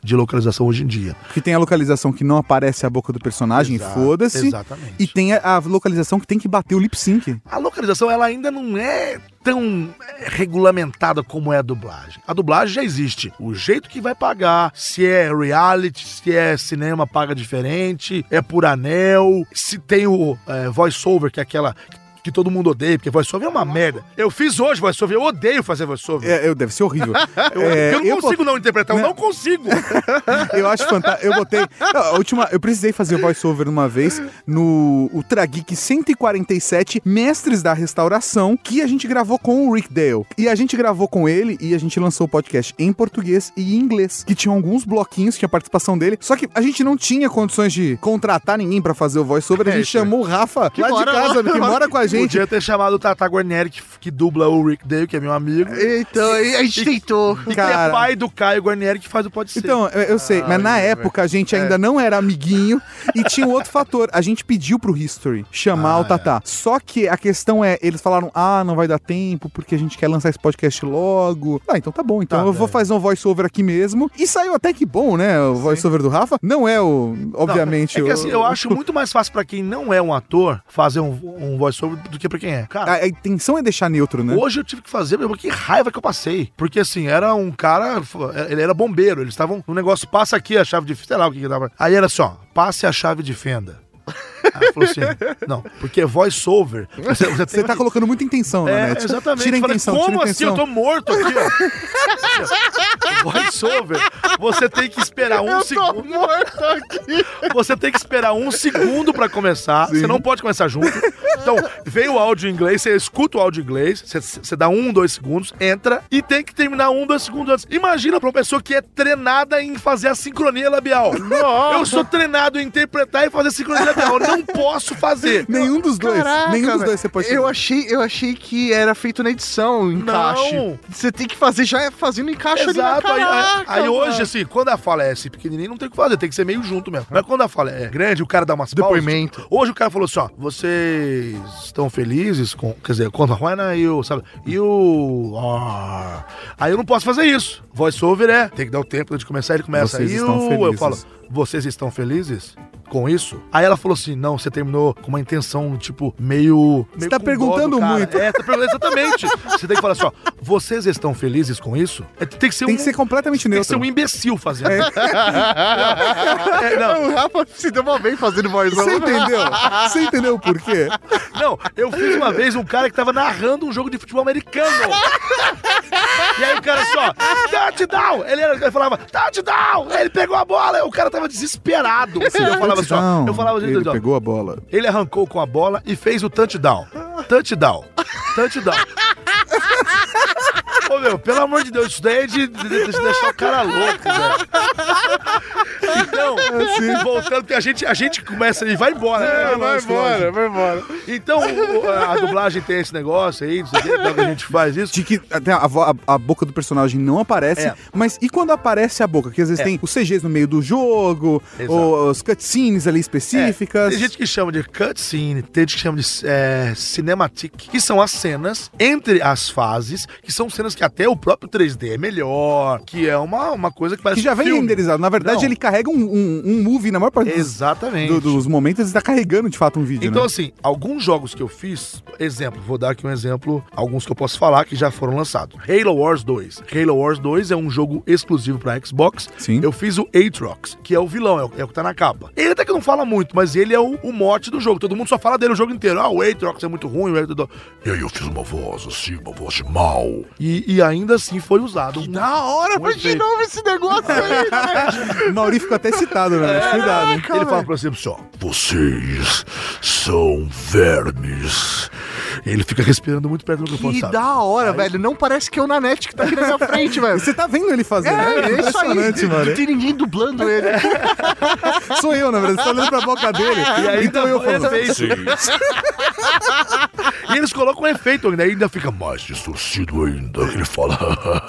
S3: de localização hoje em dia.
S1: Que tem a localização que não aparece a boca do personagem, foda-se.
S3: exatamente.
S1: E tem a, a localização que tem que bater o lip sync.
S3: A localização ela ainda não é tão é, regulamentada como é a dublagem. A dublagem já existe. O jeito que vai pagar, se é reality, se é cinema, paga diferente, é por anel, se tem o é, voice-over, que é aquela que todo mundo odeia, porque voice-over é uma merda. Eu fiz hoje voice-over, eu odeio fazer voice-over.
S1: É, eu, deve ser horrível. (laughs)
S3: Eu,
S1: É,
S3: eu não
S1: eu
S3: consigo não interpretar, eu não consigo. (laughs)
S1: Eu acho fantástico. Eu botei. A última, eu precisei fazer voiceover uma vez no Ultra Geek 147, Mestres da Restauração, que a gente gravou com o Rick Dale. E a gente gravou com ele e a gente lançou o podcast em português e em inglês, que tinha alguns bloquinhos, tinha participação dele. Só que a gente não tinha condições de contratar ninguém pra fazer o voiceover. A gente chamou o Rafa lá de casa, que mora com a gente. (laughs)
S3: Podia ter chamado o Tata Guarnieri, que, que dubla o Rick Dale, que é meu amigo.
S2: Então, a gente tentou.
S3: E que
S1: Cara.
S3: é pai do Caio Guarnieri, que faz o Pode Ser.
S1: Então, eu, eu sei, mas na época a gente ainda não era amiguinho e tinha um outro fator. A gente pediu pro History chamar o Tatá. Só que a questão é, eles falaram: ah, não vai dar tempo porque a gente quer lançar esse podcast logo. Ah, então tá bom. Então
S3: Tá,
S1: eu vou fazer um voice-over aqui mesmo. E saiu até que bom, né? O voice-over do Rafa. Não é o, obviamente,
S3: é que
S1: o-
S3: assim, eu acho muito mais fácil pra quem não é um ator fazer um, um voice-over do que pra quem é. Cara,
S1: A, a intenção é deixar neutro, né?
S3: Hoje eu tive que fazer, meu, que raiva que eu passei. Porque assim, era um cara, ele era bombeiro, eles estavam no negócio, passa aqui a chave de sei lá o que que dava. Aí era assim, ó, passe a chave de fenda. Ela falou assim, não, porque voice-over, você, você,
S1: tá
S3: que-
S1: colocando muita intenção na
S3: É,
S1: net.
S3: exatamente.
S1: Tira a
S3: Eu falei,
S1: intenção,
S3: Como
S1: tira a
S3: assim? Eu
S1: intenção.
S3: tô morto aqui, ó. Voice-over, você tem que esperar um segundo.
S2: morto aqui.
S3: Você tem que esperar um segundo pra começar. Você não pode começar junto. Então, veio o áudio em inglês, você escuta o áudio em inglês, você, você dá um, dois segundos, entra e tem que terminar um, dois segundos antes. Imagina pra uma pessoa que é treinada em fazer a sincronia labial. Eu sou treinado em interpretar e fazer sincronia labial. Eu não posso fazer.
S1: Nenhum dos dois.
S2: Caraca,
S1: nenhum dos dois você pode
S2: eu
S1: fazer.
S2: achei, eu achei que era feito na edição, o encaixe.
S3: Não.
S2: Você tem que fazer já fazendo encaixe
S3: Exato,
S2: ali
S3: aí,
S2: na
S3: aí-
S2: caraca,
S3: aí hoje,
S2: velho.
S3: assim, quando a fala é assim, pequenininho, não tem o que fazer, tem que ser meio junto mesmo. Mas quando a fala é grande, o cara dá umas pausas,
S2: Depoimento.
S3: tipo, hoje o cara falou assim, ó, vocês estão felizes com, quer dizer, quando when are you, sabe, you are... Aí eu não posso fazer isso. Voice over é, tem que dar o tempo de começar, ele começa,
S1: Vocês
S3: you,
S1: estão
S3: eu
S1: felizes.
S3: falo, vocês estão felizes? Com isso? Aí ela falou assim: não, você terminou com uma intenção, tipo, meio. meio
S1: tá perguntando muito.
S3: É, tá perguntando exatamente. você tem que falar assim: ó, vocês estão felizes com isso? É, tem que ser
S1: Tem
S3: um.
S1: que ser completamente
S3: Tem que ser
S1: neutro.
S3: um imbecil fazendo. É, não,
S2: O Rafa se deu mal bem fazendo voz.
S1: Você entendeu? Você entendeu o porquê?
S3: não, eu fiz uma vez um cara que tava narrando um jogo de futebol americano. E aí o cara só, touchdown! Ele, era, ele falava, touchdown! Ele pegou a bola, o cara tava desesperado. eu (laughs) falava assim, ó, eu falava assim,
S1: Ele
S3: ó,
S1: pegou a bola.
S3: Ele arrancou com a bola e fez o touchdown. Touchdown. Touchdown. (laughs) Ô, meu, pelo amor de Deus, isso daí é de, de- de deixar o cara louco, velho. Então, voltando, porque a gente, a gente começa e vai embora, né? Lógico, lógico.
S2: vai embora.
S3: Então, o- a, a dublagem tem esse negócio aí, não sei o quê, então a gente faz isso.
S1: De que até a, a- a boca do personagem não aparece,
S3: É.
S1: mas e quando aparece a boca? Que às vezes
S3: É.
S1: tem os CGs no meio do jogo, os cutscenes ali específicas.
S3: Tem gente que chama de cutscene, tem gente que chama de é, cinematic, que são as cenas entre as fases, que são cenas que até o próprio 3D é melhor, que é uma, uma coisa que parece
S1: que já vem
S3: filme.
S1: renderizado. Na verdade,
S3: Não.
S1: ele carrega um, um, um movie na maior parte dos,
S3: Exatamente.
S1: do- dos momentos, ele está carregando de fato um vídeo.
S3: Então,
S1: né?
S3: assim, alguns jogos que eu fiz, exemplo, vou dar aqui um exemplo, alguns que eu posso falar que já foram lançados. Halo Wars 2. Halo Wars 2 é um jogo exclusivo pra Xbox.
S1: Sim.
S3: Eu fiz o Aatrox, que é o vilão, é o, é o que tá na capa. Ele até que não fala muito, mas ele é o, o mote do jogo. Todo mundo só fala dele o jogo inteiro. Ah, o Aatrox é muito ruim, o Aatrox...
S4: E aí eu fiz uma voz assim, uma voz de mal.
S3: E, e ainda assim foi usado. um-
S2: Da hora,
S3: um
S2: foi de novo esse negócio aí. (laughs)
S1: O Mauri ficou até citado,
S3: É,
S1: né? Cuidado. hein?
S3: Ele fala, por exemplo, assim, ó,
S4: Vocês são vermes.
S3: ele fica respirando muito perto do microfone,
S2: Que
S3: sabe?
S2: da hora, velho. Não parece que é o Nanete que tá aqui na minha frente, velho.
S1: Você tá vendo ele fazer, né?
S2: É, é isso.
S1: Impressionante, mano.
S2: Não tem ninguém dublando ele. (laughs)
S1: Sou eu, na verdade. Você tá olhando pra boca dele.
S3: E aí
S1: então eu falo.
S3: foi (laughs) eles colocam um efeito ainda, ainda fica
S4: Mais distorcido ainda, ele fala: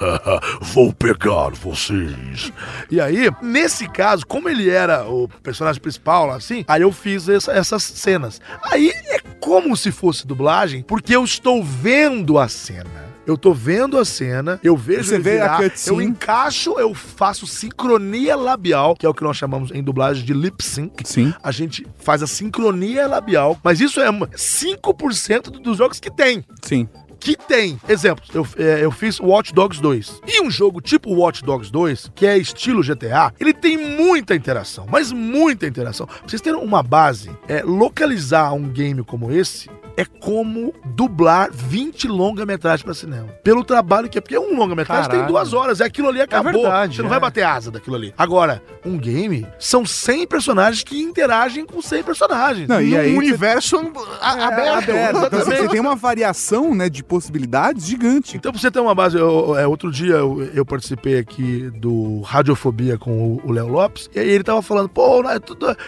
S4: (laughs) Vou pegar vocês.
S3: E aí, nesse caso, como ele era o personagem principal, assim, aí eu fiz essa- essas cenas. Aí é como se fosse dublagem, porque eu estou vendo a cena. Eu tô vendo a cena, eu vejo
S1: Você vê a
S3: virar,
S1: cutscene.
S3: eu encaixo, eu faço sincronia labial, que é o que nós chamamos em dublagem de lip sync.
S1: Sim.
S3: A gente faz a sincronia labial, mas isso é 5% dos jogos que tem
S1: Sim.
S3: Que tem. Exemplo, eu, é, eu fiz Watch Dogs 2. E um jogo tipo Watch Dogs 2, que é estilo GTA, ele tem muita interação, mas muita interação. Pra vocês terem uma base, é, localizar um game como esse é como dublar 20 longa-metragens pra cinema. Pelo trabalho que é, porque um longa-metragem tem duas horas, é aquilo ali acabou.
S2: verdade,
S3: Você não
S2: é.
S3: vai bater asa daquilo ali. Agora, um game são 100 personagens que interagem com 100 personagens.
S1: Não, e
S2: Num
S1: aí você-
S2: universo a-
S1: É,
S2: aberto.
S1: Então assim,
S3: exatamente.
S1: você tem uma variação, né, de possibilidades gigante.
S3: Então, pra você ter uma base, eu- é, outro dia eu, eu participei aqui do Radiofobia com o- o Léo Lopes, e aí ele tava falando, pô, né,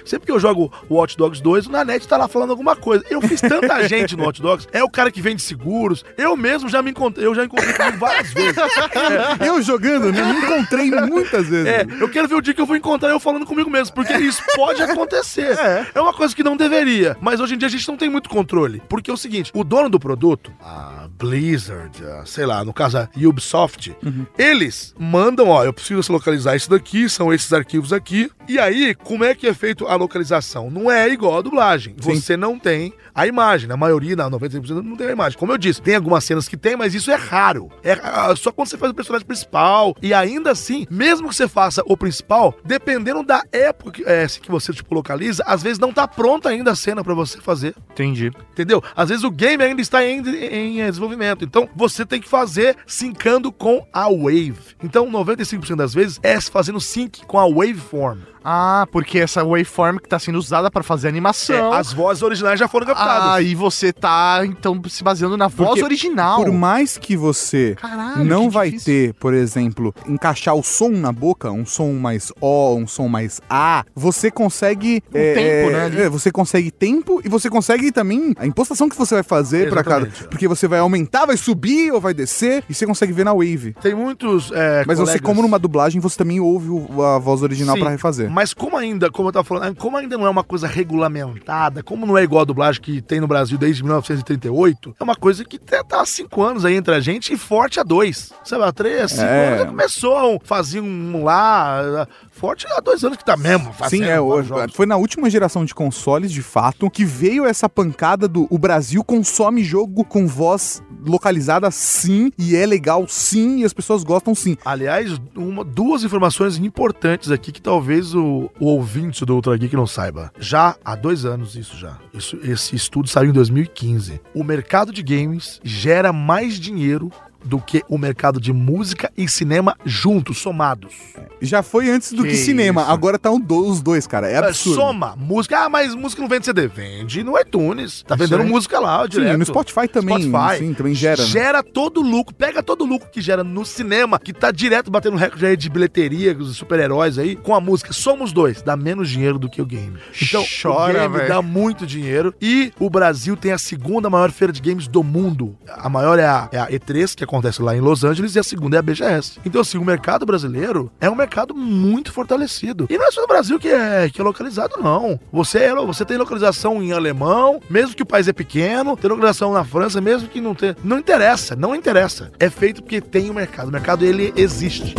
S3: sempre que eu jogo Watch Dogs 2, o Nanete tá lá falando alguma coisa. Eu fiz tanta (laughs) gente no Watch Dogs, é o cara que vende seguros, eu mesmo já me encontrei, eu já encontrei comigo várias vezes. (laughs)
S1: Eu jogando, né, me encontrei muitas vezes.
S3: É, eu quero ver o dia que eu vou encontrar eu falando comigo mesmo, porque isso pode acontecer. É. uma coisa que não deveria, mas hoje em dia a gente não tem muito controle. Porque é o seguinte, o dono do produto, a Blizzard, a, sei lá, no caso a Ubisoft, eles mandam, ó, eu preciso localizar isso daqui, são esses arquivos aqui. E aí, como é que é feito a localização? Não é igual a dublagem.
S1: Sim.
S3: Você não tem a imagem. Na maioria, na 95% não tem a imagem. Como eu disse, tem algumas cenas que tem, mas isso é raro. É ah, só quando você faz o personagem principal. E ainda assim, mesmo que você faça o principal, dependendo da época que, é, que você tipo, localiza, às vezes não tá pronta ainda a cena pra você fazer.
S2: Entendi.
S3: Entendeu? Às vezes o game ainda está em, em, eh, desenvolvimento. Então você tem que fazer sincando com a Wave. Então 95% das vezes é fazendo sync com a Waveform.
S2: Ah, porque essa waveform que tá sendo usada pra fazer
S3: É,
S2: animação.
S3: as vozes originais já foram captadas.
S2: Aí você tá, então, se baseando na voz
S1: Porque
S2: original.
S1: Por mais que você
S2: Caralho,
S1: não
S2: que
S1: vai
S2: difícil.
S1: ter, por exemplo, encaixar o som na boca, um som mais O, um som mais A, você consegue.
S2: Um tempo, né,
S1: é, você consegue tempo e você consegue também a impostação que você vai fazer pra cada. Porque você vai aumentar, vai subir ou vai descer e você consegue ver na wave.
S3: Tem muitos. é,
S1: Mas você,
S3: colegas-
S1: como numa dublagem, você também ouve o- a voz original pra refazer.
S3: Mas como ainda, como eu tava falando, como ainda não é uma coisa regulamentada, como não é igual a dublagem que tem no Brasil desde 1938, é uma coisa que tá tá há cinco anos aí entre a gente e forte há dois. Sabe, há três, cinco
S1: É.
S3: anos já começou, fazia um lá, forte há dois anos que tá mesmo
S1: Sim, é,
S3: vários
S1: hoje,
S3: jogos.
S1: foi na última geração de consoles, de fato, que veio essa pancada do o Brasil consome jogo com voz localizada sim, e é legal sim, e as pessoas gostam sim.
S3: Aliás, uma- duas informações importantes aqui que talvez o, o ouvinte do Ultra Geek não saiba. Já há dois anos isso já. Isso, esse estudo saiu em 2015. O mercado de games gera mais dinheiro do que o mercado de música e cinema juntos, somados.
S1: Já foi antes do que,
S2: Que
S1: cinema,
S2: isso.
S1: agora tá um do- os dois, cara. É
S3: É,
S1: absurdo.
S3: Soma, música. Ah, mas música não vende CD. Vende no iTunes. Tá vendendo música lá,
S1: Sim,
S3: direto.
S1: no Spotify também,
S3: Spotify.
S1: sim, também gera. né?
S3: Gera todo o lucro, pega todo o lucro que gera no cinema, que tá direto batendo recorde aí de bilheteria, os super-heróis aí, com a música. Somos dois, dá menos dinheiro do que o game. Então,
S2: Chora,
S3: o game dá muito dinheiro e o Brasil tem a segunda maior feira de games do mundo. A maior é a, é a E3, que acontece lá em Los Angeles, e a segunda é a BGS. Então, assim, o mercado brasileiro é um mercado muito fortalecido. E não é só no Brasil que é, que é localizado, não. Você, é, você tem localização em alemão, mesmo que o país é pequeno, tem localização na França, mesmo que não tenha. Não interessa, não interessa. É feito porque tem o mercado. O mercado, ele existe.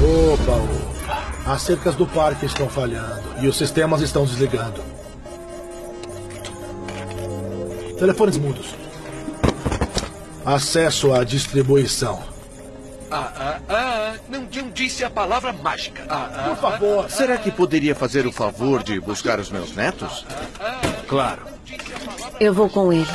S3: Opa, opa. As cercas do parque estão falhando e os sistemas estão desligando. Telefones mudos. Acesso à distribuição.
S9: Ah, ah, ah, não, não disse a palavra mágica. Ah, ah,
S3: Por favor.
S10: Será que poderia fazer o favor de buscar os meus netos?
S9: claro.
S11: Eu vou com ele.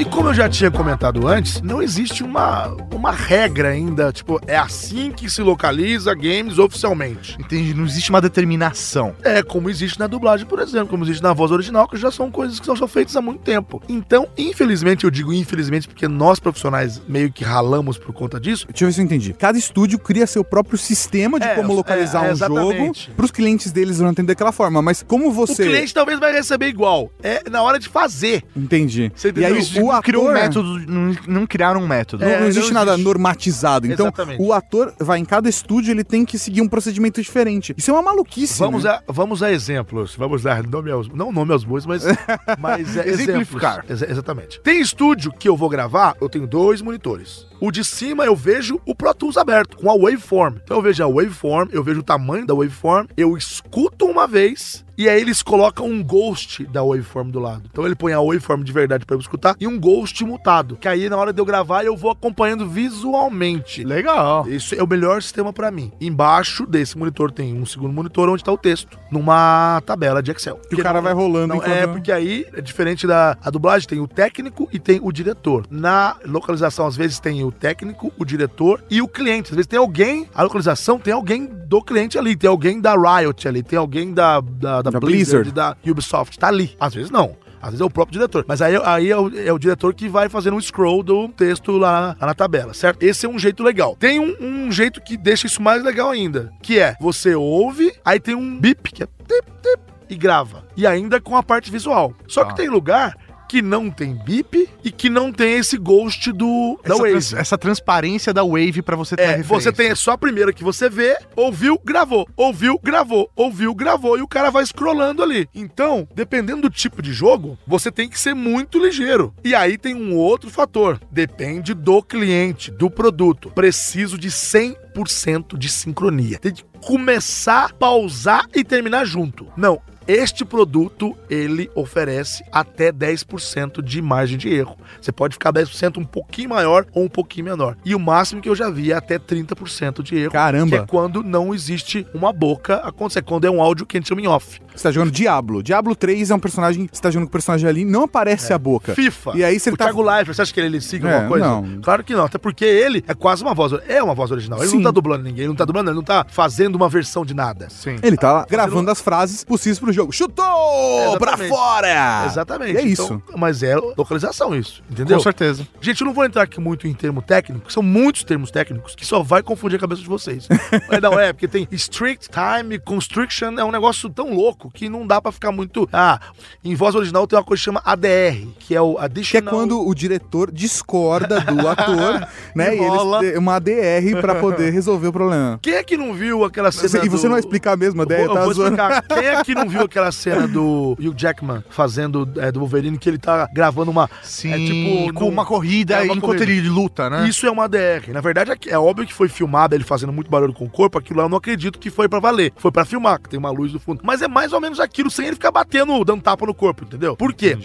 S3: E como eu já tinha comentado antes, não existe uma, uma regra ainda, tipo, é assim que se localiza games oficialmente.
S2: Entendi, não existe uma determinação.
S3: É como existe na dublagem, por exemplo, como existe na voz original, que já são coisas que são só feitas há muito tempo. Então, infelizmente, eu digo infelizmente porque nós profissionais meio que ralamos por conta disso.
S1: Deixa eu ver se eu entendi. Cada estúdio cria seu próprio sistema de
S3: É,
S1: como localizar
S3: é, é,
S1: um jogo.
S3: exatamente.
S1: Pros clientes deles vão entender daquela forma. Mas como você.
S3: O cliente talvez vai receber igual. É na hora de fazer.
S1: Entendi.
S3: Você
S1: E
S3: entendeu?
S1: aí
S3: Isso de
S1: o
S2: não criou um
S1: ator-
S2: método, não, não criaram um método.
S1: Não,
S3: É,
S1: não existe
S3: não
S1: nada
S3: existe.
S1: normatizado. Então,
S3: Exatamente.
S1: o ator vai em cada estúdio, ele tem que seguir um procedimento diferente. Isso é uma maluquice.
S3: Vamos,
S1: né?
S3: a, vamos a exemplos. Vamos dar nome aos. Não nome aos bois, mas. (laughs) mas é,
S2: Exemplificar.
S3: Exa- exatamente. Tem estúdio que eu vou gravar, eu tenho dois monitores. O de cima eu vejo o Pro Tools aberto, com a waveform. Então eu vejo a waveform, eu vejo o tamanho da waveform, eu escuto uma vez. E aí eles colocam um ghost da waveform do lado. Então ele põe a waveform de verdade pra eu escutar e um ghost mutado. Que aí na hora de eu gravar eu vou acompanhando visualmente.
S2: Legal.
S3: Isso é o melhor sistema pra mim. Embaixo desse monitor tem um segundo monitor onde tá o texto, numa tabela de Excel.
S1: E o cara vai rolando
S3: Não, é porque aí é diferente da a dublagem, tem o técnico e tem o diretor. Na localização às vezes tem o técnico, o diretor e o cliente. Às vezes tem alguém, a localização tem alguém do cliente ali, tem alguém da Riot ali, tem alguém da da, da
S1: Da
S3: Blizzard,
S1: Blizzard.
S3: da Ubisoft, tá ali. Às vezes não. Às vezes é o próprio diretor. Mas aí, aí é, o, é o diretor que vai fazendo um scroll do texto lá, lá na tabela, certo? Esse é um jeito legal. Tem um, um jeito que deixa isso mais legal ainda, que é você ouve, aí tem um bip, que é tip, tip, e grava. E ainda com a parte visual. Só que tem lugar que não tem bip e que não tem esse ghost do da
S2: Essa,
S3: Wave.
S2: trans- essa transparência da Wave pra você ter
S3: É, você tem só a primeira que você vê, ouviu, gravou, ouviu, gravou, ouviu, gravou e o cara vai scrollando ali. Então, dependendo do tipo de jogo, você tem que ser muito ligeiro. E aí tem um outro fator, depende do cliente, do produto. Preciso de 100% de sincronia. Tem que começar, pausar e terminar junto. Não, este produto, ele oferece até 10% de margem de erro. Você pode ficar 10% um pouquinho maior ou um pouquinho menor. E o máximo que eu já vi é até 30% de erro.
S1: Caramba.
S3: Que é quando não existe uma boca acontecer. Quando é um áudio que a gente chama em off.
S1: Você tá jogando Diablo. Diablo 3 é um personagem. Você tá jogando com o personagem ali, não aparece a boca.
S3: É. FIFA.
S1: E aí você
S3: o
S1: tá.
S3: Thiago Leifert, você acha que ele, ele siga
S1: É,
S3: alguma coisa?
S1: não.
S3: Claro que não. Até porque ele é quase uma voz. É uma voz original. Ele
S1: Sim.
S3: não tá dublando ninguém. Ele não tá dublando, ele não tá fazendo uma versão de nada.
S2: Sim.
S1: Ele tá lá gravando as frases possíveis pro jogo. Chutou! Pra fora!
S3: Exatamente.
S1: E é
S3: Então,
S1: isso.
S3: mas é localização isso, entendeu?
S2: Com certeza.
S3: Gente, eu não vou entrar aqui muito em termo técnico, que são muitos termos técnicos que só vai confundir a cabeça de vocês. (laughs) é, não, é, porque tem strict time, constriction, é um negócio tão louco que não dá pra ficar muito... Ah, em voz original tem uma coisa que chama ADR, que é o
S1: Que é
S3: Additional...
S1: quando o diretor discorda do (laughs) ator, né? E
S2: Enrola.
S1: eles têm uma ADR pra poder resolver o problema.
S3: Quem é que não viu aquela cena
S1: E você
S3: do-
S1: não vai explicar mesmo a
S3: Eu
S1: ADR,
S3: vou,
S1: tá
S3: eu vou explicar. Quem é que não viu aquela cena do Hugh Jackman fazendo é, do Wolverine, que ele tá gravando uma...
S2: Sim,
S3: é, tipo,
S2: com uma corrida
S3: é, uma
S2: enquanto
S3: corrida.
S2: ele luta, né?
S3: Isso é uma DR. Na verdade, é, é óbvio que foi filmado ele fazendo muito barulho com o corpo. Aquilo lá eu não acredito que foi pra valer. Foi pra filmar, que tem uma luz no fundo. Mas é mais ou menos aquilo sem ele ficar batendo, dando tapa no corpo, entendeu? Por quê?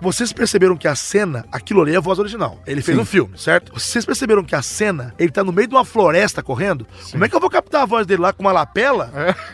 S3: Vocês perceberam que a cena, aquilo ali é a voz original. Ele fez
S1: Sim.
S3: um filme, certo? Vocês perceberam que a cena, ele tá no meio de uma floresta correndo? Como é que eu vou captar a voz dele lá com uma lapela?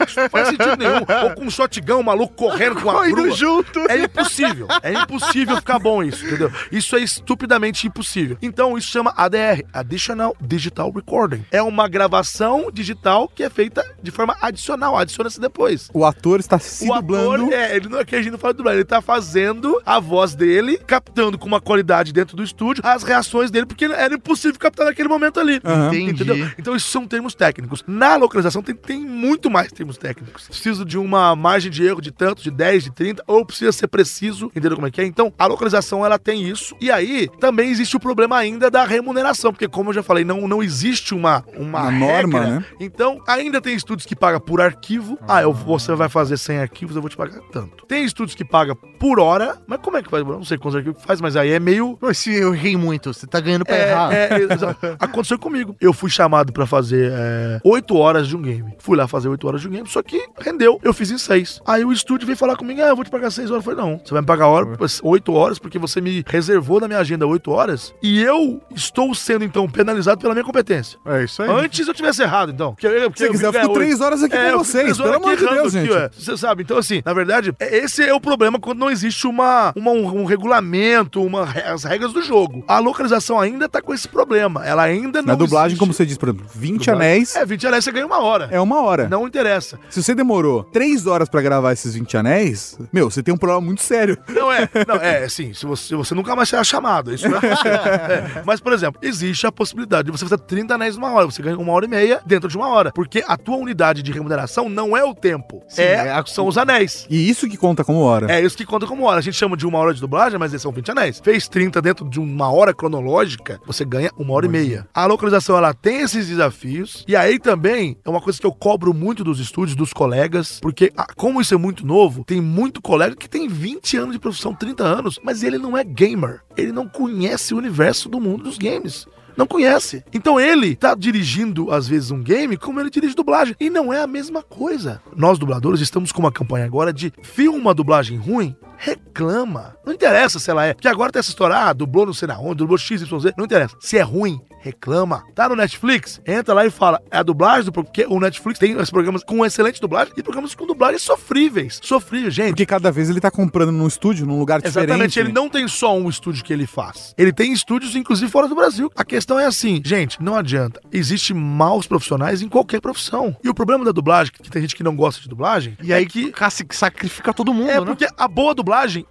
S3: Isso não faz sentido nenhum. Ou com um shotgun, um maluco correndo com uma
S2: Correndo
S3: grua.
S2: junto.
S3: É impossível. É impossível ficar bom isso, entendeu? Isso é estupidamente impossível. Então isso chama ADR, Additional Digital Recording. É uma gravação digital que é feita de forma adicional, adiciona-se depois.
S1: O ator está se
S3: o
S1: dublando.
S3: ator, é, ele não é que a gente não fala dublar, ele tá fazendo a voz dele, captando com uma qualidade dentro do estúdio as reações dele, porque era impossível captar naquele momento ali.
S1: Aham.
S2: Entendi.
S3: Entendeu? Então, isso são termos técnicos. Na localização tem, tem muito mais termos técnicos. Preciso de uma margem de erro de tanto, de 10, de 30, ou precisa ser preciso, entendeu como é que é? Então, a localização, ela tem isso. E aí, também existe o problema ainda da remuneração, porque como eu já falei, não, não existe uma, uma,
S1: Uma norma, né?
S3: Então, ainda tem estúdios que pagam por arquivo. Ah, eu, você vai fazer 100 arquivos, eu vou te pagar tanto. Tem estúdios que pagam por hora, mas como é que faz? Eu não sei quantos arquivos que faz, mas aí é meio
S2: se eu errei muito, você tá ganhando pra
S3: é,
S2: errar.
S3: é, exa- (laughs) aconteceu comigo. Eu fui chamado pra fazer é, 8 horas de um game. Fui lá fazer 8 horas de um game, só que rendeu. Eu fiz em 6. Aí o estúdio veio falar comigo: ah, eu vou te pagar 6 horas. Eu falei: não, você vai me pagar hora, 8 horas, porque você me reservou na minha agenda 8 horas. E eu estou sendo, então, penalizado pela minha competência.
S2: É isso aí.
S3: Antes eu tivesse errado, então. Porque, porque
S1: Se quiser, eu fico
S3: ganhar
S1: três horas aqui
S3: É,
S1: com
S3: eu
S1: vocês, pelo amor de Deus, gente.
S3: ué. Você sabe? Então, assim, na verdade, é- esse é o problema quando não existe uma, uma- um, um regulamento, uma, as regras do jogo. A localização ainda tá com esse problema. Ela ainda não
S1: Na dublagem,
S3: existe.
S1: como você diz, por exemplo, 20
S3: Dublagem.
S1: anéis
S3: É, 20 anéis você ganha uma hora.
S1: é uma hora.
S3: Não interessa.
S1: Se você demorou 3 horas pra gravar esses 20 anéis, meu, você tem um problema muito sério.
S3: Não é, (laughs) não, é assim, se você, você nunca mais será chamado, isso é. (laughs) É, Mas, por exemplo, existe a possibilidade de você fazer 30 anéis numa hora, você ganha uma hora e meia dentro de uma hora, porque a tua unidade de remuneração não é o tempo, é,
S2: é a-
S3: são os anéis.
S1: E isso que conta como hora.
S3: É isso que conta como hora. A gente chama de uma hora de dublagem, mas esses são 20 anéis. Fez 30 dentro de uma hora cronológica, você ganha uma hora e meia. A localização, ela tem esses desafios. E aí também é uma coisa que eu cobro muito dos estúdios, dos colegas, porque ah, como isso é muito novo, tem muito colega que tem 20 anos de profissão, 30 anos, mas ele não é gamer. Ele não conhece o universo do mundo dos games. Não conhece. Então ele tá dirigindo, às vezes, um game como ele dirige dublagem. E não é a mesma coisa. Nós, dubladores, estamos com uma campanha agora de filma uma dublagem ruim, reclama. Não interessa se ela é. Porque agora tem essa história, ah, dublou não sei na onde, dublou XYZ. Não interessa. Se é ruim, reclama. Tá no Netflix? Entra lá e fala. É a dublagem do porque o Netflix tem esses programas com excelente dublagem e programas com dublagens sofríveis. Sofríveis, gente.
S1: Porque cada vez ele tá comprando num estúdio, num lugar diferente.
S3: Exatamente, ele não tem só um estúdio que ele faz. Ele tem estúdios, inclusive, fora do Brasil. A questão é assim, gente, não adianta. Existe maus profissionais em qualquer profissão. E o problema da dublagem, que tem gente que não gosta de dublagem, e aí que.
S2: Sacrifica todo mundo,
S3: É
S2: né?
S3: porque a boa dublagem,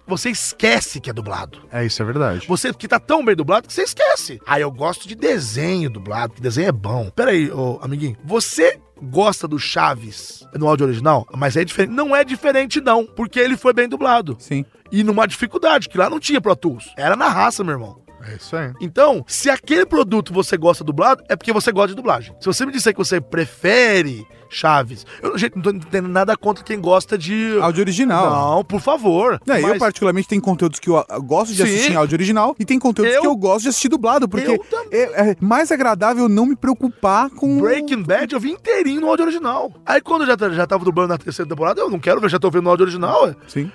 S3: você esquece que é dublado.
S2: É, isso é verdade.
S3: Você que tá tão bem dublado que você esquece. Ah, eu gosto de desenho dublado, que desenho é bom. Pera aí, ô, amiguinho. Você gosta do Chaves no áudio original, mas é diferente. Não é diferente, não, porque ele foi bem dublado.
S1: Sim.
S3: E numa dificuldade, que lá não tinha Pro Tools. Era na raça, meu irmão.
S2: É isso aí.
S3: Então, se aquele produto você gosta dublado, é porque você gosta de dublagem. Se você me disser que você prefere Chaves, eu gente, não tô entendendo nada contra quem gosta de.
S1: Áudio original.
S3: Não, por favor.
S1: É, Eu,
S3: Mas-
S1: particularmente, tem conteúdos que eu, eu gosto de
S3: Sim.
S1: assistir em áudio original e tem conteúdos
S3: Eu-
S1: que eu gosto de assistir dublado, porque
S3: Eu
S1: é, é mais agradável não me preocupar com.
S3: Breaking Bad eu vi inteirinho no áudio original. Aí quando eu já, ta- já tava dublando na terceira temporada, eu não quero ver, já tô vendo no áudio original. ué.
S1: Sim.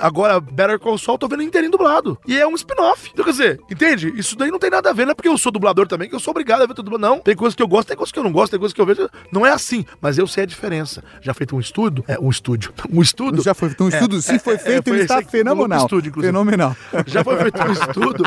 S3: Agora, Better Call Saul, eu tô vendo inteirinho dublado. E é um spin-off. Então, quer dizer, entende? Isso daí não tem nada a ver, não é porque eu sou dublador também, que eu sou obrigado a ver tudo dublado. Não, tem coisas que eu gosto, tem coisas que eu não gosto, tem coisas que eu vejo. Não é assim, mas eu sei a diferença. Já feito um estudo, é um estúdio, (laughs) um estudo.
S1: Já foi feito um estudo? Se foi feito, ele está fenomenal.
S3: Loop Studio, inclusive.
S1: Fenomenal. (laughs)
S3: Já foi feito um estudo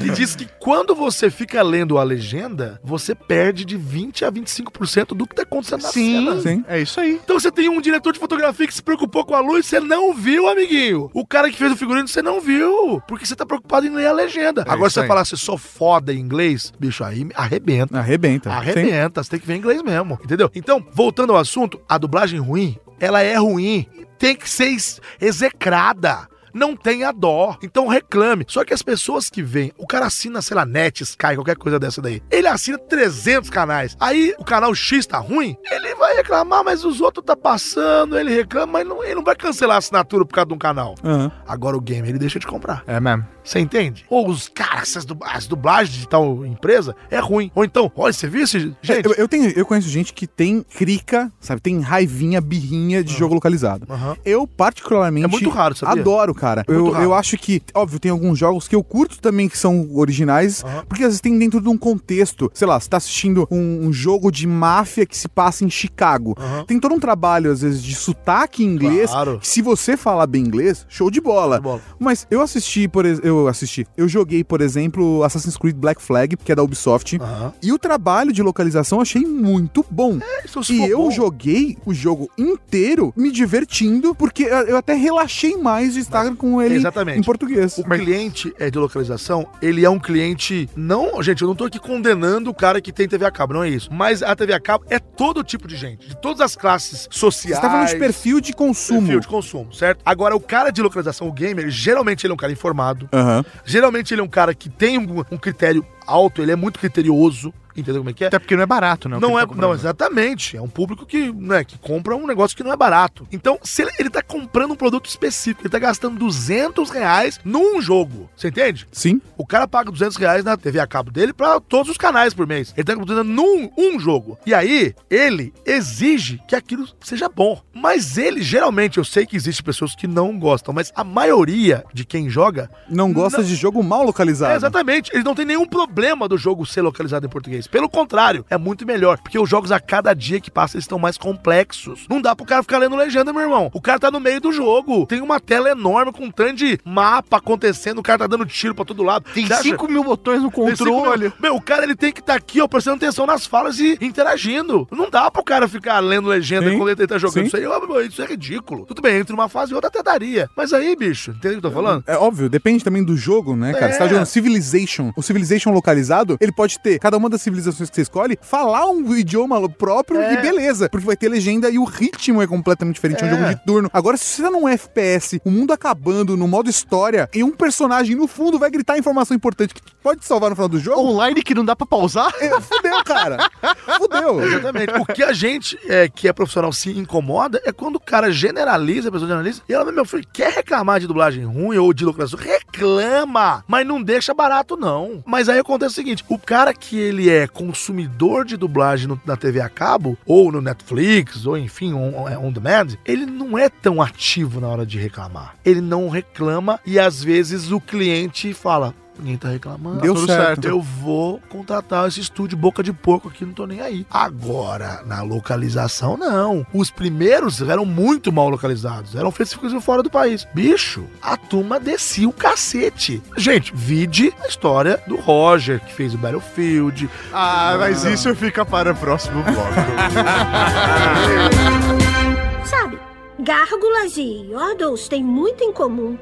S3: que diz que quando você fica lendo a legenda, você perde de 20 a 25% do que tá acontecendo na cena.
S1: Sim.
S2: É isso aí.
S3: Então você tem um diretor de fotografia que se preocupou com a luz, você não viu, amiguinho. O cara que fez o figurino, você não viu. Porque você tá preocupado em ler a legenda. Agora,
S2: É isso
S3: se você falar se sou foda em inglês, bicho, aí arrebenta.
S1: Arrebenta. Sim.
S3: Arrebenta, você tem que ver inglês mesmo, entendeu? Então, voltando ao assunto, a dublagem ruim, ela é ruim. Tem que ser ex- execrada. Não tenha dó. Então reclame. Só que as pessoas que vêm, o cara assina, sei lá, Net, Sky, qualquer coisa dessa daí. Ele assina 300 canais. Aí o canal X tá ruim, ele vai reclamar, mas os outros tá passando, ele reclama, mas não, ele não vai cancelar a assinatura por causa de um canal.
S1: Aham.
S3: Agora o game ele deixa de comprar.
S2: É mesmo.
S3: Você entende? Ou os caras, essas as dublagens de tal empresa é ruim. Ou então, olha, você viu esse. Gente,
S1: Eu, eu tenho, eu conheço gente que tem crica, sabe? Tem raivinha, birrinha de jogo localizado.
S3: Aham.
S1: Eu, particularmente.
S3: É muito raro, sabia?
S1: Adoro, cara.
S3: É
S1: Eu,
S3: raro.
S1: eu acho que, óbvio, tem alguns jogos que eu curto também que são originais,
S3: Aham.
S1: porque às vezes tem dentro de um contexto. Sei lá, você tá assistindo um, um jogo de máfia que se passa em Chicago. Tem todo um trabalho, às vezes, de sotaque em inglês.
S3: Claro.
S1: Que se você falar bem inglês, show de bola.
S3: de bola.
S1: Mas eu assisti, por exemplo. Eu assisti. Eu joguei, por exemplo, Assassin's Creed Black Flag, que é da Ubisoft. E o trabalho de localização eu achei muito bom.
S3: Isso se
S1: E eu
S3: bom.
S1: joguei o jogo inteiro me divertindo, porque eu até relaxei mais de estar com ele
S3: Exatamente.
S1: em português.
S3: O cliente é de localização, ele é um cliente. Não, gente, eu não tô aqui condenando o cara que tem TV a cabo, não é isso. Mas a TV a cabo é todo tipo de gente, de todas as classes sociais.
S1: Você tá falando de perfil de consumo.
S3: perfil de consumo, certo? Agora, o cara de localização, o gamer, geralmente ele é um cara informado.
S1: Aham.
S3: Geralmente ele é um cara que tem um, um critério alto, ele é muito criterioso. Entendeu como é que é?
S2: Até porque não é barato, né?
S3: Não é,
S2: tá
S3: não, exatamente. É um público que, né, que compra um negócio que não é barato. Então, se ele, ele tá comprando um produto específico, ele tá gastando 200 reais num jogo. Você entende?
S1: Sim.
S3: O cara paga 200 reais na TV a cabo dele pra todos os canais por mês. Ele tá comprando num um jogo. E aí, ele exige que aquilo seja bom. Mas ele, geralmente, eu sei que existe pessoas que não gostam, mas a maioria de quem joga
S1: Não gosta de jogo mal localizado.
S3: é, exatamente. Eles não têm nenhum problema do jogo ser localizado em português. Pelo contrário, é muito melhor. Porque os jogos a cada dia que passa, eles estão mais complexos. Não dá pro cara ficar lendo legenda, meu irmão. O cara tá no meio do jogo. Tem uma tela enorme com um tanto de mapa acontecendo. O cara tá dando tiro pra todo lado.
S2: Tem
S3: Você acha-
S2: 5 mil botões no controle.
S3: mil- Meu, o cara ele tem que estar aqui, ó, prestando atenção nas falas e interagindo. Não dá pro cara ficar lendo legenda
S1: Sim,
S3: quando ele tá jogando
S1: sim.
S3: isso aí. Ó, meu, isso é ridículo. Tudo bem, entre uma fase e outra até daria. Mas aí, bicho, entendeu o que eu tô falando?
S1: É óbvio, depende também do jogo, né, cara? Você tá
S3: É.
S1: jogando Civilization. O Civilization localizado, ele pode ter. Cada uma das civilizações que você escolhe, falar um idioma próprio
S2: É.
S1: e beleza. Porque vai ter legenda e o ritmo é completamente diferente. É um
S2: É.
S1: jogo de turno. Agora, se você tá num FPS, o mundo acabando, no modo história, e um personagem no fundo vai gritar informação importante que pode te salvar no final do jogo,
S2: Online que não dá pra pausar?
S1: é, fudeu, cara. (laughs) Fudeu.
S3: Exatamente. O que a gente, é, que é profissional, se incomoda é quando o cara generaliza, a pessoa generaliza, e ela, meu filho, quer reclamar de dublagem ruim ou de localização? Reclama! Mas não deixa barato, não. Mas aí acontece o seguinte: o cara que ele é consumidor de dublagem no- na TV a cabo, ou no Netflix, ou enfim, on, on- on demand, ele não é tão ativo na hora de reclamar. Ele não reclama e às vezes o cliente fala. Ninguém tá reclamando.
S1: Deu
S3: Tá tudo
S1: certo.
S3: Eu vou contratar esse estúdio boca de porco aqui, não tô nem aí. Agora, na localização, não. Os primeiros eram muito mal localizados. Eram feitos fora do país. Bicho, a turma descia o cacete. Gente, vide a história do Roger, que fez o Battlefield.
S2: Ah, mas isso fica para o próximo bloco. (laughs)
S12: Sabe, gárgulas e yordles têm muito em comum.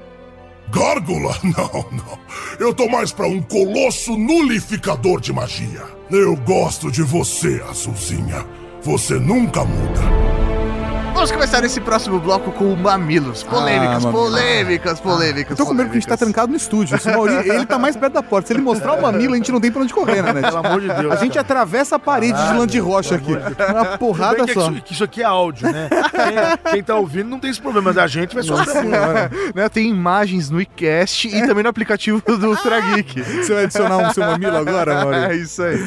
S4: Gárgula? (laughs) Não, não. Eu tô mais pra um colosso nulificador de magia. Eu gosto de você, Azulzinha. Você nunca muda.
S2: Vamos começar esse próximo bloco com mamilos. Polêmicas,
S1: Ah, mamilo.
S2: polêmicas, polêmicas.
S1: Eu tô com medo que a gente tá
S2: polêmicas.
S1: trancado no estúdio. Se o Mauri, (laughs) ele tá mais perto da porta. Se ele mostrar o mamilo, a gente não tem pra onde correr, né, Net?
S3: Pelo amor de Deus.
S1: A gente
S3: cara.
S1: atravessa a parede de lã de rocha aqui. Uma
S3: Tudo bem
S1: porrada
S3: que
S1: só.
S3: isso, que isso aqui é áudio, né? Quem, quem tá ouvindo não tem esse problema, mas a gente vai sofrer.
S2: Né, tem imagens no iCast e também no aplicativo do Ultra Geek.
S1: Você vai adicionar um seu mamilo agora,
S2: É
S1: Mauri?
S2: isso aí.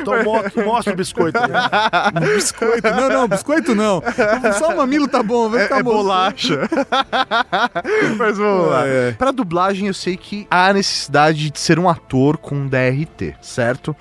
S3: Então mo- mostra o biscoito aí.
S1: Biscoito. Não, não, biscoito não. (laughs) Só o mamilo tá bom, vai
S2: É,
S1: ficar
S2: é
S1: bom.
S2: bolacha. (laughs) Mas vamos lá.
S1: É, é.
S2: Pra dublagem, eu sei que há necessidade de ser um ator com DRT, certo?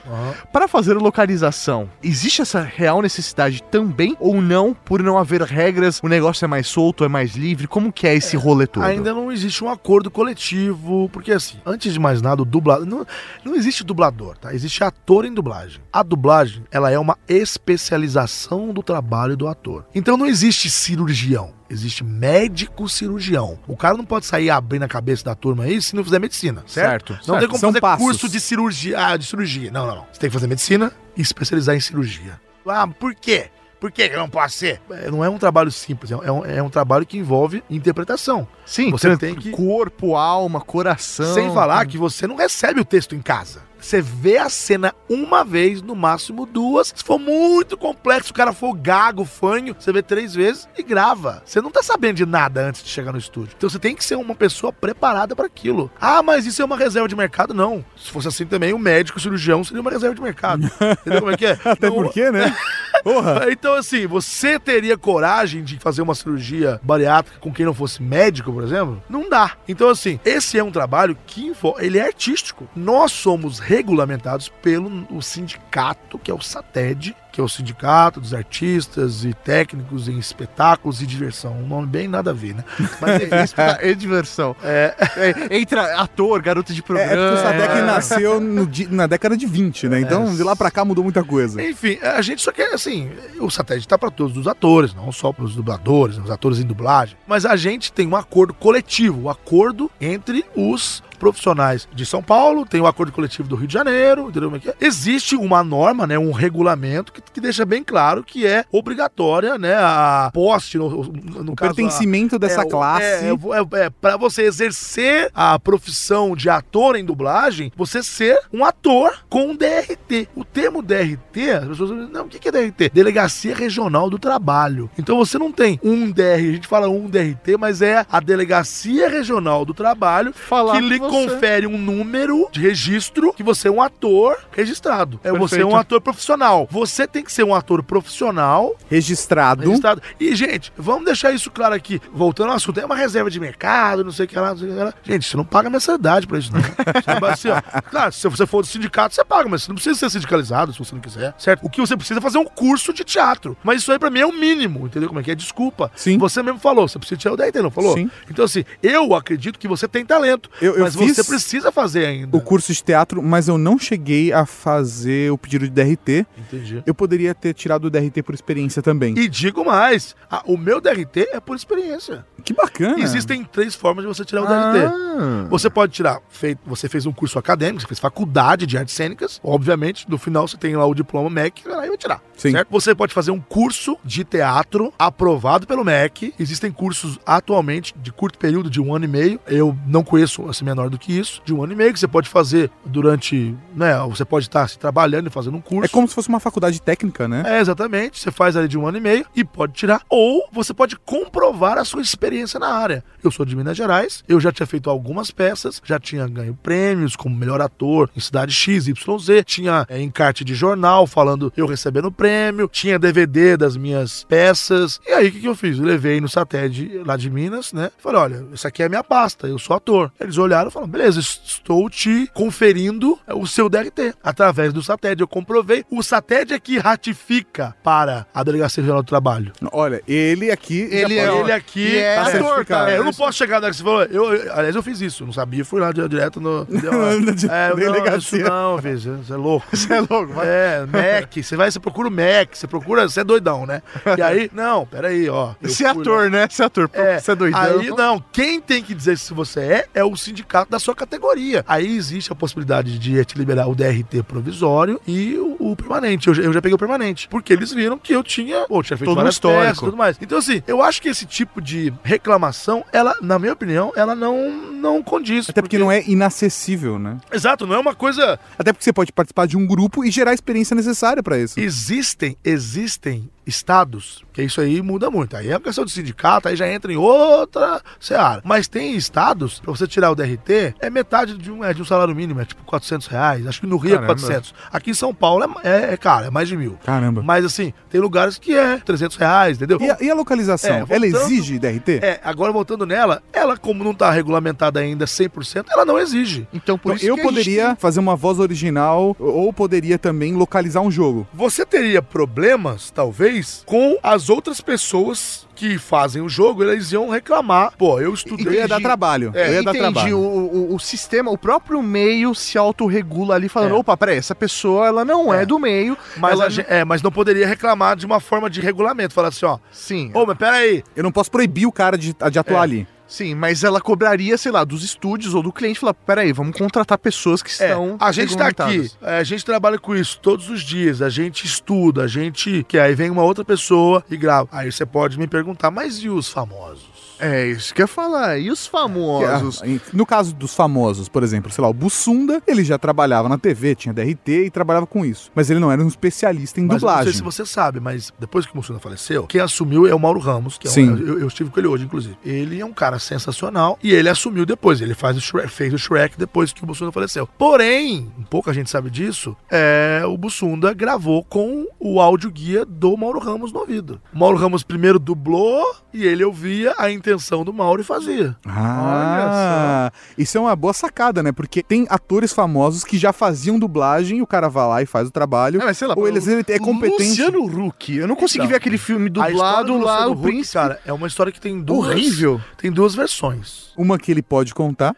S2: Para fazer localização, existe essa real necessidade também ou não? Por não haver regras, o negócio é mais solto, é mais livre? Como que é esse rolê todo?
S3: Ainda não existe um acordo coletivo, porque assim, antes de mais nada, o dublador. Não, não existe dublador, tá? Existe ator em dublagem. A dublagem, ela é uma especialização do trabalho do ator. Então não existe cirurgião. Existe médico cirurgião. O cara não pode sair abrindo a cabeça da turma aí se não fizer medicina, certo?
S2: Certo,
S3: Não
S1: certo.
S3: tem como
S1: São
S3: fazer
S1: passos.
S3: curso de cirurgia, ah, de cirurgia. Não, não, não. Você tem que fazer medicina e especializar em cirurgia. Ah, por quê? Por que que não pode ser? É, Não é um trabalho simples, é um, é um trabalho que envolve interpretação.
S2: Sim,
S3: Você tem que-
S2: corpo, alma, coração.
S3: Sem falar que você não recebe o texto em casa. Você vê a cena uma vez, no máximo duas. Se for muito complexo, o cara for gago, fanho, você vê três vezes e grava. Você não tá sabendo de nada antes de chegar no estúdio. Então você tem que ser uma pessoa preparada para aquilo. Ah, mas isso é uma reserva de mercado? Não. Se fosse assim também, o médico o cirurgião seria uma reserva de mercado. (laughs) Entendeu como é que é?
S1: Até
S3: Não-
S1: porque, né? (laughs) Porra.
S3: então, assim, você teria coragem de fazer uma cirurgia bariátrica com quem não fosse médico, por exemplo? Não dá. Então, assim, esse é um trabalho que ele é artístico. Nós somos regulamentados pelo o sindicato, que é o SATED, que é o sindicato dos artistas e técnicos em espetáculos e diversão. Um nome bem nada a ver, né? Mas é isso.
S2: É (laughs) diversão.
S3: É,
S2: É, entra ator, garoto de
S1: É,
S2: programa.
S1: é porque o Sadek nasceu no na década de 20, né? Então, de lá pra cá mudou muita coisa.
S3: Enfim, a gente só quer, assim, o satélite tá para todos os atores, não só para os dubladores, os atores em dublagem, mas a gente tem um acordo coletivo, um acordo entre os profissionais de São Paulo, tem o acordo coletivo do Rio de Janeiro, entendeu como é que é? Existe uma norma, né, um regulamento que, que deixa bem claro que é obrigatória, né, a poste, no, no
S1: O
S3: caso, a-
S1: pertencimento dessa
S3: é,
S1: classe.
S3: É, é, é, pra você exercer a profissão de ator em dublagem, você ser um ator com DRT. O termo DRT, as pessoas dizem, não, o que é DRT? Delegacia Regional do Trabalho. Então você não tem um DR, a gente fala um DRT, mas é a Delegacia Regional do Trabalho
S2: Falar
S3: que lhe
S2: você-
S3: confere um número de registro que você é um ator registrado. É você é
S2: Perfeito.
S3: um ator profissional. Você tem que ser um ator profissional
S1: Registrado.
S3: registrado. E, gente, vamos deixar isso claro aqui. Voltando ao assunto, é uma reserva de mercado, não sei o que lá, não sei o que lá. Gente, você não paga mensalidade pra isso, (laughs) não. Vai assim, ó. Claro, se você for do sindicato, você paga, mas você não precisa ser sindicalizado se você não quiser, certo? O que você precisa é fazer um curso de teatro. Mas isso aí pra mim é o mínimo, entendeu como é que é? Desculpa.
S1: Sim.
S3: Você mesmo falou, você precisa tirar o DRT, não falou?
S1: Sim.
S3: Então, assim, eu acredito que você tem talento.
S1: Eu, eu
S3: mas você precisa fazer ainda.
S1: o curso de teatro, mas eu não cheguei a fazer o pedido de DRT.
S3: Entendi.
S1: Eu poderia ter tirado o DRT por experiência também.
S3: E digo mais, a- o meu DRT é por experiência.
S1: Que bacana.
S3: Existem três formas de você tirar o
S2: Ah.
S3: DRT. Você pode tirar, feito, você fez um curso acadêmico, você fez faculdade de artes cênicas, obviamente, no final você tem lá o diploma MEC, aí vai tirar.
S1: Sim.
S3: Certo? Você pode fazer um curso de teatro aprovado pelo MEC. Existem cursos atualmente de curto período, de um ano e meio. Eu não conheço assim menor do que isso, de um ano e meio, que você pode fazer durante. Né, você pode estar se trabalhando e fazendo um curso.
S1: É como se fosse uma faculdade técnica, né?
S3: É, exatamente. Você faz ali de um ano e meio e pode tirar. Ou você pode comprovar a sua experiência na área. Eu sou de Minas Gerais, eu já tinha feito algumas peças, já tinha ganho prêmios como melhor ator em cidade X, Y, Z, tinha é, encarte de jornal falando eu recebendo prêmio, tinha DVD das minhas peças. E aí o que, que eu fiz? Eu levei no SATED lá de Minas, né? Falei, olha, essa aqui é a minha pasta, eu sou ator. Eles olharam e falaram, beleza, estou te conferindo o seu DRT. Através do SATED, eu comprovei. O SATED é que ratifica para a Delegacia Geral do Trabalho.
S1: Olha, ele aqui.
S2: Ele é-
S3: Ele aqui
S2: é
S3: tá
S2: ator.
S3: É, eu não posso chegar na hora que você falou. Eu, eu- aliás, eu fiz isso. Não sabia, fui lá di- direto no. (laughs)
S1: Na
S3: é, não,
S1: delegacia.
S3: isso não, você é louco. (laughs)
S2: Você é louco, vai.
S3: É, Mac, você vai, você procura o Mac, você procura, você é doidão, né? E aí, (laughs) não, peraí, ó.
S2: Você é ator,
S3: lá.
S2: né? Você é ator.
S3: É,
S2: Você é doidão.
S3: Aí não, quem tem que dizer se você é, é o sindicato da sua categoria. Aí existe a possibilidade de te liberar o DRT provisório e o, o permanente. Eu, eu já peguei o permanente. Porque eles viram que eu tinha, pô, tinha feito
S2: Todo
S3: várias
S2: histórico.
S3: peças tudo mais. Então, assim, eu acho que esse tipo de reclamação, ela, na minha opinião, ela não, não condiz.
S1: Até porque não é inacessível, né?
S3: Exato, não é uma coisa.
S1: Até porque você pode participar de um grupo e gerar a experiência necessária pra isso.
S3: Existem, existem estados, que isso aí muda muito. Aí é uma questão de sindicato, aí já entra em outra seara. Mas tem estados, pra você tirar o DRT, é metade de um, é de um salário mínimo, é tipo 400 reais. Acho que no Rio
S2: Caramba.
S3: é 400. Aqui em São Paulo é, é, é caro, é mais de mil.
S1: Caramba.
S3: Mas assim, tem lugares que é 300 reais, entendeu?
S1: E a, e a localização?
S3: É,
S1: ela
S3: voltando-
S1: exige DRT?
S3: É, agora voltando nela, ela como não tá regulamentada ainda 100%, ela não exige.
S2: Então, por
S1: Então,
S2: isso
S1: eu
S2: gente
S1: poderia fazer uma voz original ou poderia também localizar um jogo.
S3: Você teria problemas, talvez, com as outras pessoas que fazem o jogo, eles iam reclamar. Pô, eu estudei.
S1: Eu ia dar trabalho.
S3: É,
S1: eu ia dar trabalho.
S2: o, o, o sistema, o próprio meio se autorregula ali, falando,
S3: É.
S2: opa, peraí, essa pessoa, ela não é,
S3: É.
S2: do meio,
S3: Mas,
S2: ela...
S3: é, mas não poderia reclamar de uma forma de regulamento. Falar assim, ó.
S2: Sim,
S3: Ô, mas peraí.
S1: Eu não posso proibir o cara de, de atuar
S3: É.
S1: ali.
S2: Sim, mas ela cobraria, sei lá, dos estúdios ou do cliente, falar, peraí, vamos contratar pessoas que
S3: É,
S2: estão
S3: a gente tá aqui, é, a gente trabalha com isso todos os dias, a gente estuda, a gente. Que aí vem uma outra pessoa e grava. Aí você pode me perguntar, mas e os famosos?
S2: É, isso que eu ia falar, e os famosos?
S1: Ah, No caso dos famosos, por exemplo, sei lá, o Bussunda, ele já trabalhava na TV, tinha DRT e trabalhava com isso. Mas ele não era um especialista em
S3: Mas eu não
S1: dublagem.
S3: sei se você sabe, mas depois que o Mussuna faleceu, quem assumiu é o Mauro Ramos, que é um-
S1: Sim.
S3: eu, eu estive com ele hoje, inclusive. Ele é um cara sensacional e ele assumiu depois. Ele faz o Shrek, fez o Shrek depois que o Mussuna faleceu. Porém, pouca gente sabe disso, é, o Bussunda gravou com o áudio guia do Mauro Ramos no ouvido. O Mauro Ramos primeiro dublou e ele ouvia a intenção do Mauro e fazia.
S1: Ah, isso é uma boa sacada, né? Porque tem atores famosos que já faziam dublagem o cara vai lá e faz o trabalho.
S2: Ah, mas sei lá,
S1: ou eles, ele é competente.
S2: Luciano Huck, eu não consegui
S3: Então,
S2: ver aquele filme
S3: A história
S2: dublado
S3: do
S2: lá,
S3: Luciano
S2: o
S3: Huck,
S2: príncipe.
S3: cara, é uma história que tem duas...
S2: Horrível.
S3: Tem duas versões.
S1: Uma que ele pode contar.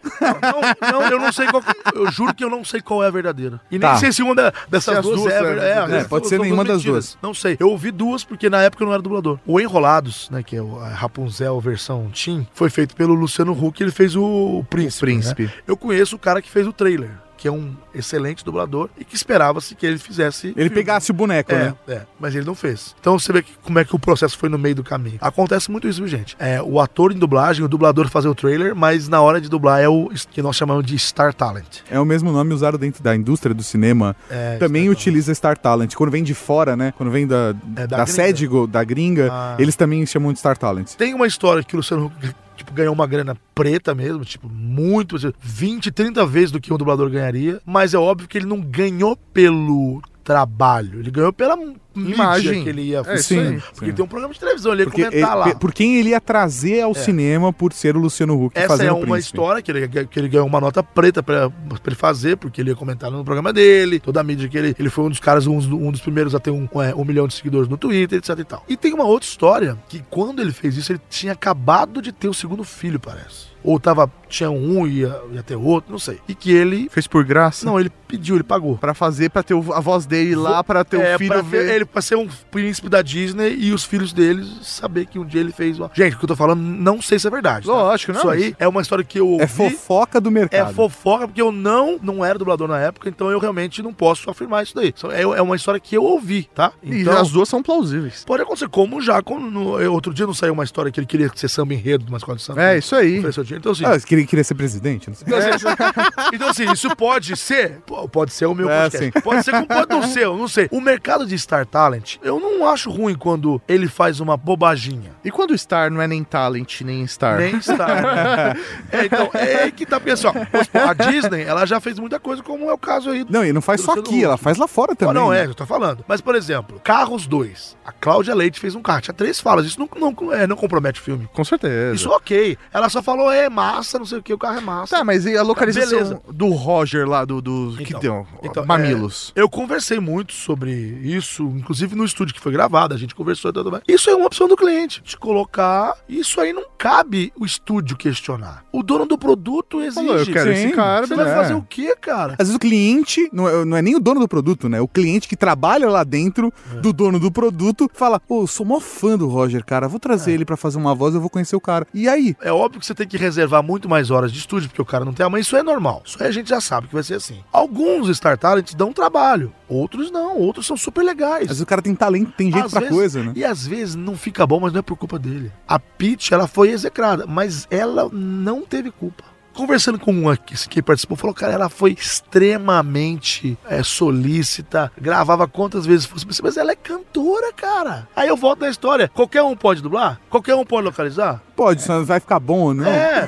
S3: Não, não, eu não sei qual. Eu juro que eu não sei qual é a verdadeira. E nem
S1: Tá.
S3: sei se uma da- dessas duas,
S2: duas
S3: é, a
S2: é
S3: é,
S1: É, pode ser nenhuma das
S3: mentiras.
S1: duas.
S3: Não sei. Eu ouvi duas porque na época eu não era dublador. O Enrolados, né, que é o- a Rapunzel versão Team, foi feito pelo Luciano Huck, ele fez o, o Príncipe.
S2: Príncipe.
S3: né? Eu conheço o cara que fez o trailer, que é um excelente dublador e que esperava-se que ele fizesse.
S1: Ele pegasse o boneco,
S3: É,
S1: né?
S3: é, mas ele não fez. Então você vê que- como é que o processo foi no meio do caminho. Acontece muito isso, gente? É, o ator em dublagem, o dublador fazer o trailer, mas na hora de dublar é o que nós chamamos de Star Talent.
S1: É o mesmo nome usado dentro da indústria do cinema.
S3: É,
S1: Também
S3: Star
S1: utiliza Star Talent. Quando vem de fora, né? Quando vem da,
S3: É,
S1: da,
S3: da gringa.
S1: sede da gringa,
S3: Ah.
S1: eles também chamam de Star Talent.
S3: Tem uma história que o Luciano tipo, ganhou uma grana preta mesmo, tipo, muito, assim, 20, 30 vezes do que um dublador ganharia, mas é óbvio que ele não ganhou pelo trabalho, ele ganhou pela mídia
S2: Imagem.
S3: que ele ia
S2: É,
S1: sim,
S3: fazer. Porque
S1: sim.
S3: tem um programa de televisão, ele ia
S1: Porque
S3: comentar
S1: ele-
S3: lá.
S1: por quem ele ia trazer ao
S3: É.
S1: cinema por ser o Luciano Huck
S3: Essa
S1: fazendo
S3: é uma
S1: príncipe.
S3: história que ele, que ele ganhou uma nota preta pra, pra ele fazer, porque ele ia comentar no programa dele, toda a mídia que ele, ele foi um dos caras, um, um dos primeiros a ter um, é, um milhão de seguidores no Twitter, etc e tal. E tem uma outra história, que quando ele fez isso, ele tinha acabado de ter o segundo filho, parece. Ou tava, tinha um e ia, ia ter outro, não sei. E que ele...
S2: Fez por graça?
S3: Não, ele pediu, ele pagou.
S2: Pra fazer, pra ter a voz dele lá, pra ter
S3: é,
S2: o filho
S3: pra
S2: ver.
S3: ele pra ser um príncipe da Disney e os filhos deles saber que um dia ele fez uma... Gente, o que eu tô falando, não sei se é verdade. tá?
S2: Lógico, não,
S3: Isso
S2: mas-
S3: aí é uma história que eu ouvi.
S1: É fofoca do mercado.
S3: É fofoca, porque eu não, não era dublador na época, então eu realmente não posso afirmar isso daí. É, é uma história que eu ouvi, tá?
S2: E
S3: Então,
S2: as duas são plausíveis.
S3: pode acontecer, como já, como no- outro dia não saiu uma história que ele queria ser samba enredo de uma escola de samba.
S2: É, isso aí.
S3: Então, assim,
S1: Ah, queria, queria ser presidente? Não sei.
S3: então, assim, então, assim, isso pode ser. Pode ser o meu
S1: É,
S3: podcast.
S1: sim.
S3: Pode ser como pode não ser, eu não sei. O mercado de Star Talent, eu não acho ruim quando ele faz uma bobaginha.
S2: E quando o Star não é nem talent, nem Star?
S3: Nem Star. né? é, então, é aí que tá pensando. A Disney, ela já fez muita coisa, como é o caso aí.
S1: Não, e não faz só aqui, ela faz lá fora
S3: Não,
S1: também.
S3: não,
S1: né?
S3: é, eu tô falando. Mas, por exemplo, Carros 2. A Cláudia Leite fez um carro. Tinha três falas. Isso não, não, é, não compromete o filme.
S2: Com certeza.
S3: Isso ok. Ela só falou, é massa, não sei o que, o carro é massa.
S2: Tá, mas e a localização
S3: Beleza.
S2: do Roger lá, do, do que
S3: Então,
S2: deu?
S3: então,
S2: Mamilos.
S3: é, eu conversei muito sobre isso, inclusive no estúdio que foi gravado, a gente conversou e tudo mais. Isso é uma opção do cliente, de colocar. Isso aí não cabe o estúdio questionar. O dono do produto exige.
S2: Eu quero esse cara,
S3: Você vai
S1: beleza.
S3: fazer o quê, cara?
S1: Às vezes o cliente, não é, não é nem o dono do produto, né? O cliente que trabalha lá dentro
S3: É.
S1: do dono do produto fala: Pô, eu sou mó fã do Roger, cara. Vou trazer
S3: É.
S1: ele pra fazer uma voz, eu vou conhecer o cara. E aí?
S3: É óbvio que você tem que reservar muito mais horas de estúdio, porque o cara não tem a mãe. Isso é normal. Isso aí a gente já sabe que vai ser assim. Alguns Star Talents dão trabalho, outros não. Outros são super legais.
S1: Às vezes o cara tem talento, tem jeito
S3: Às
S1: pra
S3: vezes-
S1: coisa, né?
S3: E às vezes não fica bom, mas não é por culpa dele. A Peach, ela foi execrada, mas ela não teve culpa. Conversando com uma que, que participou, falou, cara, ela foi extremamente é, solícita, gravava quantas vezes fosse, possível, mas ela é cantora, cara. Aí eu volto na história, qualquer um pode dublar? Qualquer um pode localizar?
S1: Pode, só vai ficar bom não.
S3: É.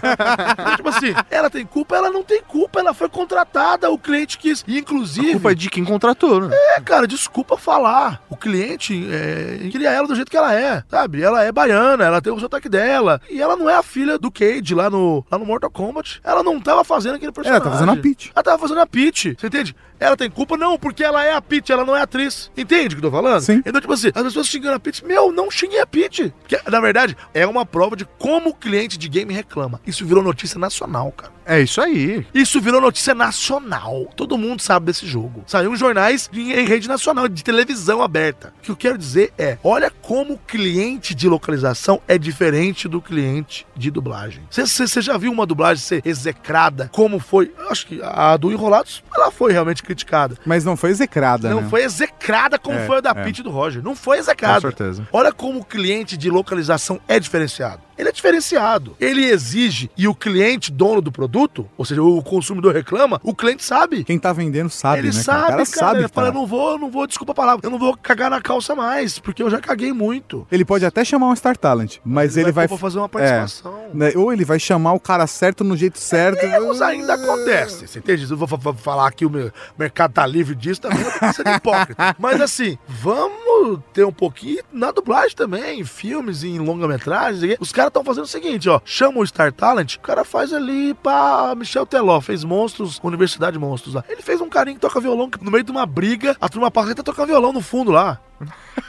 S3: Tipo assim, ela tem culpa, ela não tem culpa, ela foi contratada, o cliente quis. E, inclusive.
S2: A culpa é de quem contratou, né?
S3: É, cara, desculpa falar. O cliente é, queria ela do jeito que ela é, sabe? Ela é baiana, ela tem o sotaque dela. E ela não é a filha do Cage lá no, lá no Mortal Kombat. Ela não tava fazendo aquele personagem.
S1: Ela tá fazendo a Peach.
S3: Ela tava fazendo a Peach. Você entende? Ela tem culpa? Não, porque ela é a Peach, ela não é atriz. Entende o que eu tô falando?
S1: Sim.
S3: Então, tipo assim, as pessoas xingando a Peach. Meu, não xinguei a Peach. Que, na verdade, é uma prova de como o cliente de game reclama. Isso virou notícia nacional, cara.
S2: É isso aí.
S3: Isso virou notícia nacional. Todo mundo sabe desse jogo. Saiu em jornais em, em rede nacional, de televisão aberta. O que eu quero dizer é: olha como o cliente de localização é diferente do cliente de dublagem. Você já viu uma dublagem ser execrada como foi? Acho que a do Enrolados, ela foi realmente criticada.
S1: Mas não foi execrada,
S3: Não
S1: né?
S3: foi execrada como
S1: É,
S3: foi a da
S1: é.
S3: E do Roger. Não foi execrada.
S2: Com certeza.
S3: Olha como o cliente de localização é diferenciado. Ele é diferenciado. Ele exige e o cliente, dono do produto, ou seja, o consumidor reclama, o cliente sabe.
S1: Quem tá vendendo sabe,
S3: ele
S1: né? cara?
S3: sabe,
S1: o cara,
S3: cara.
S1: sabe
S3: ele fala,
S1: tá.
S3: eu não vou, não vou, desculpa a palavra, eu não vou cagar na calça mais, porque eu já caguei muito.
S1: Ele pode até chamar um Star Talent, mas ele, vai.
S3: pôr pra fazer uma participação.
S1: É? Ou ele vai chamar o cara certo no jeito certo.
S3: Erros ainda acontecem, você entende? Eu vou fa- fa- falar que o mercado tá livre disso também, eu tô sendo hipócrita. (laughs) Mas assim, vamos ter um pouquinho na dublagem também, em filmes, em longa-metragens. Os caras estão fazendo o seguinte, ó, chama o Star Talent, o cara faz ali pra Michel Teló, fez Monstros, Universidade Monstros lá. Ele fez um carinho que toca violão, no meio de uma briga, a turma passa e tá tocando violão no fundo lá. (laughs)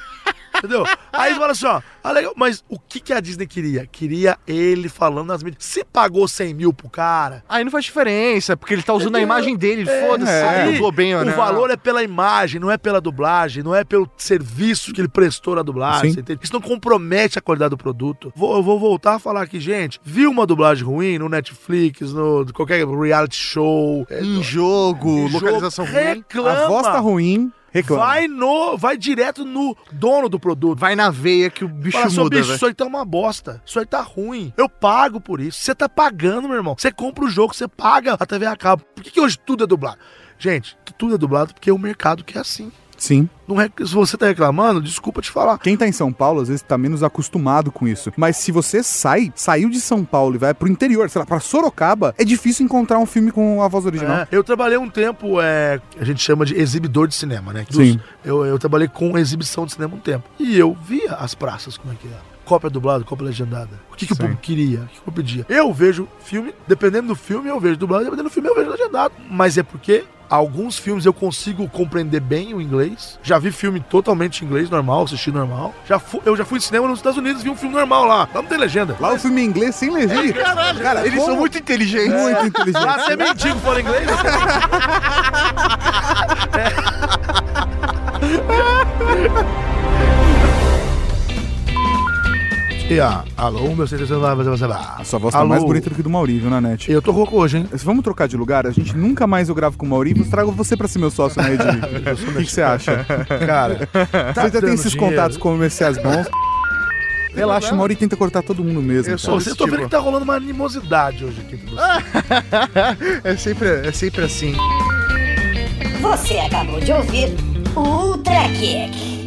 S3: Entendeu? Aí fala assim, ó, ah, legal, mas o que, que a Disney queria? Queria ele falando nas mídias. Se pagou 100 mil pro cara,
S2: Aí não faz diferença, porque ele tá usando a imagem dele,
S3: É,
S2: foda-se, se dublou bem ou
S3: o
S2: não.
S3: valor é pela imagem, não é pela dublagem, não é pelo serviço que ele prestou na dublagem. Isso não compromete a qualidade do produto. Vou, eu vou voltar a falar aqui, gente. Viu uma dublagem ruim no Netflix, no qualquer reality show? é,
S2: Em jogo,
S3: em jogo,
S2: localização ruim.
S3: reclama.
S1: A voz tá ruim, reclama.
S3: Vai no, vai direto no dono do produto.
S2: Vai na veia que o bicho
S3: Fala, seu
S2: muda,
S3: bicho, isso aí tá uma bosta. Isso aí tá ruim. Eu pago por isso. Você tá pagando, meu irmão. Você compra o jogo, você paga a TV a cabo. Por que, que hoje tudo é dublado? Gente, tudo é dublado porque o mercado quer assim.
S1: Sim.
S3: Não rec... Se você tá reclamando, desculpa te falar.
S1: Quem tá em São Paulo, às vezes, tá menos acostumado com isso. Mas se você sai, saiu de São Paulo e vai pro interior, sei lá, pra Sorocaba, é difícil encontrar um filme com a voz original.
S3: É, eu trabalhei um tempo, é, a gente chama de exibidor de cinema, né?
S1: Sim.
S3: Eu, eu trabalhei com exibição de cinema um tempo. E eu via as praças, como é que é. Cópia dublada, cópia legendada. O que, que o público queria? O que, que eu pedia? Eu vejo filme, dependendo do filme, eu vejo dublado, dependendo do filme, eu vejo legendado. Mas é porque alguns filmes eu consigo compreender bem o inglês. Já vi filme totalmente em inglês, normal, assisti normal. Já fu- eu já fui em cinema nos Estados Unidos, vi um filme normal lá. Lá não tem legenda.
S1: Lá o filme em inglês sem legenda.
S3: Caralho,
S1: Cara,
S2: Eles
S1: como-
S2: são muito inteligentes.
S1: Muito inteligente.
S3: Lá você é mendigo fala inglês? E a, alô, meu
S1: sua voz tá mais bonita do que do Mauri, viu, Nanete?
S3: Eu tô rouco hoje, hein?
S1: Vamos trocar de lugar? A gente nunca mais eu gravo com o Mauri e trago você pra ser meu sócio na Rede. (laughs) O que você acha?
S3: Cara, tá
S1: você já tem esses
S3: dinheiro.
S1: contatos comerciais bons. Relaxa, o Mauri tenta cortar todo mundo mesmo.
S2: Eu sou
S3: você tô vendo que tá rolando uma animosidade hoje aqui (laughs)
S2: é, sempre, é sempre assim.
S5: Você acabou de ouvir Ultra Kick.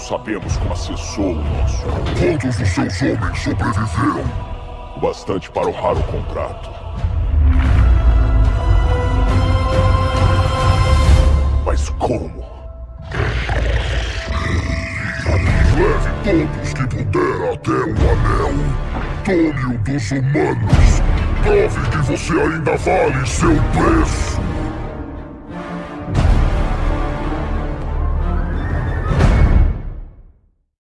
S4: Sabemos como acessou o nosso. Quantos dos seus homens sobreviveram? O bastante para honrar o contrato. Mas como? Leve todos que puder até o anel. Tome-o dos humanos. Prove que você ainda vale seu preço.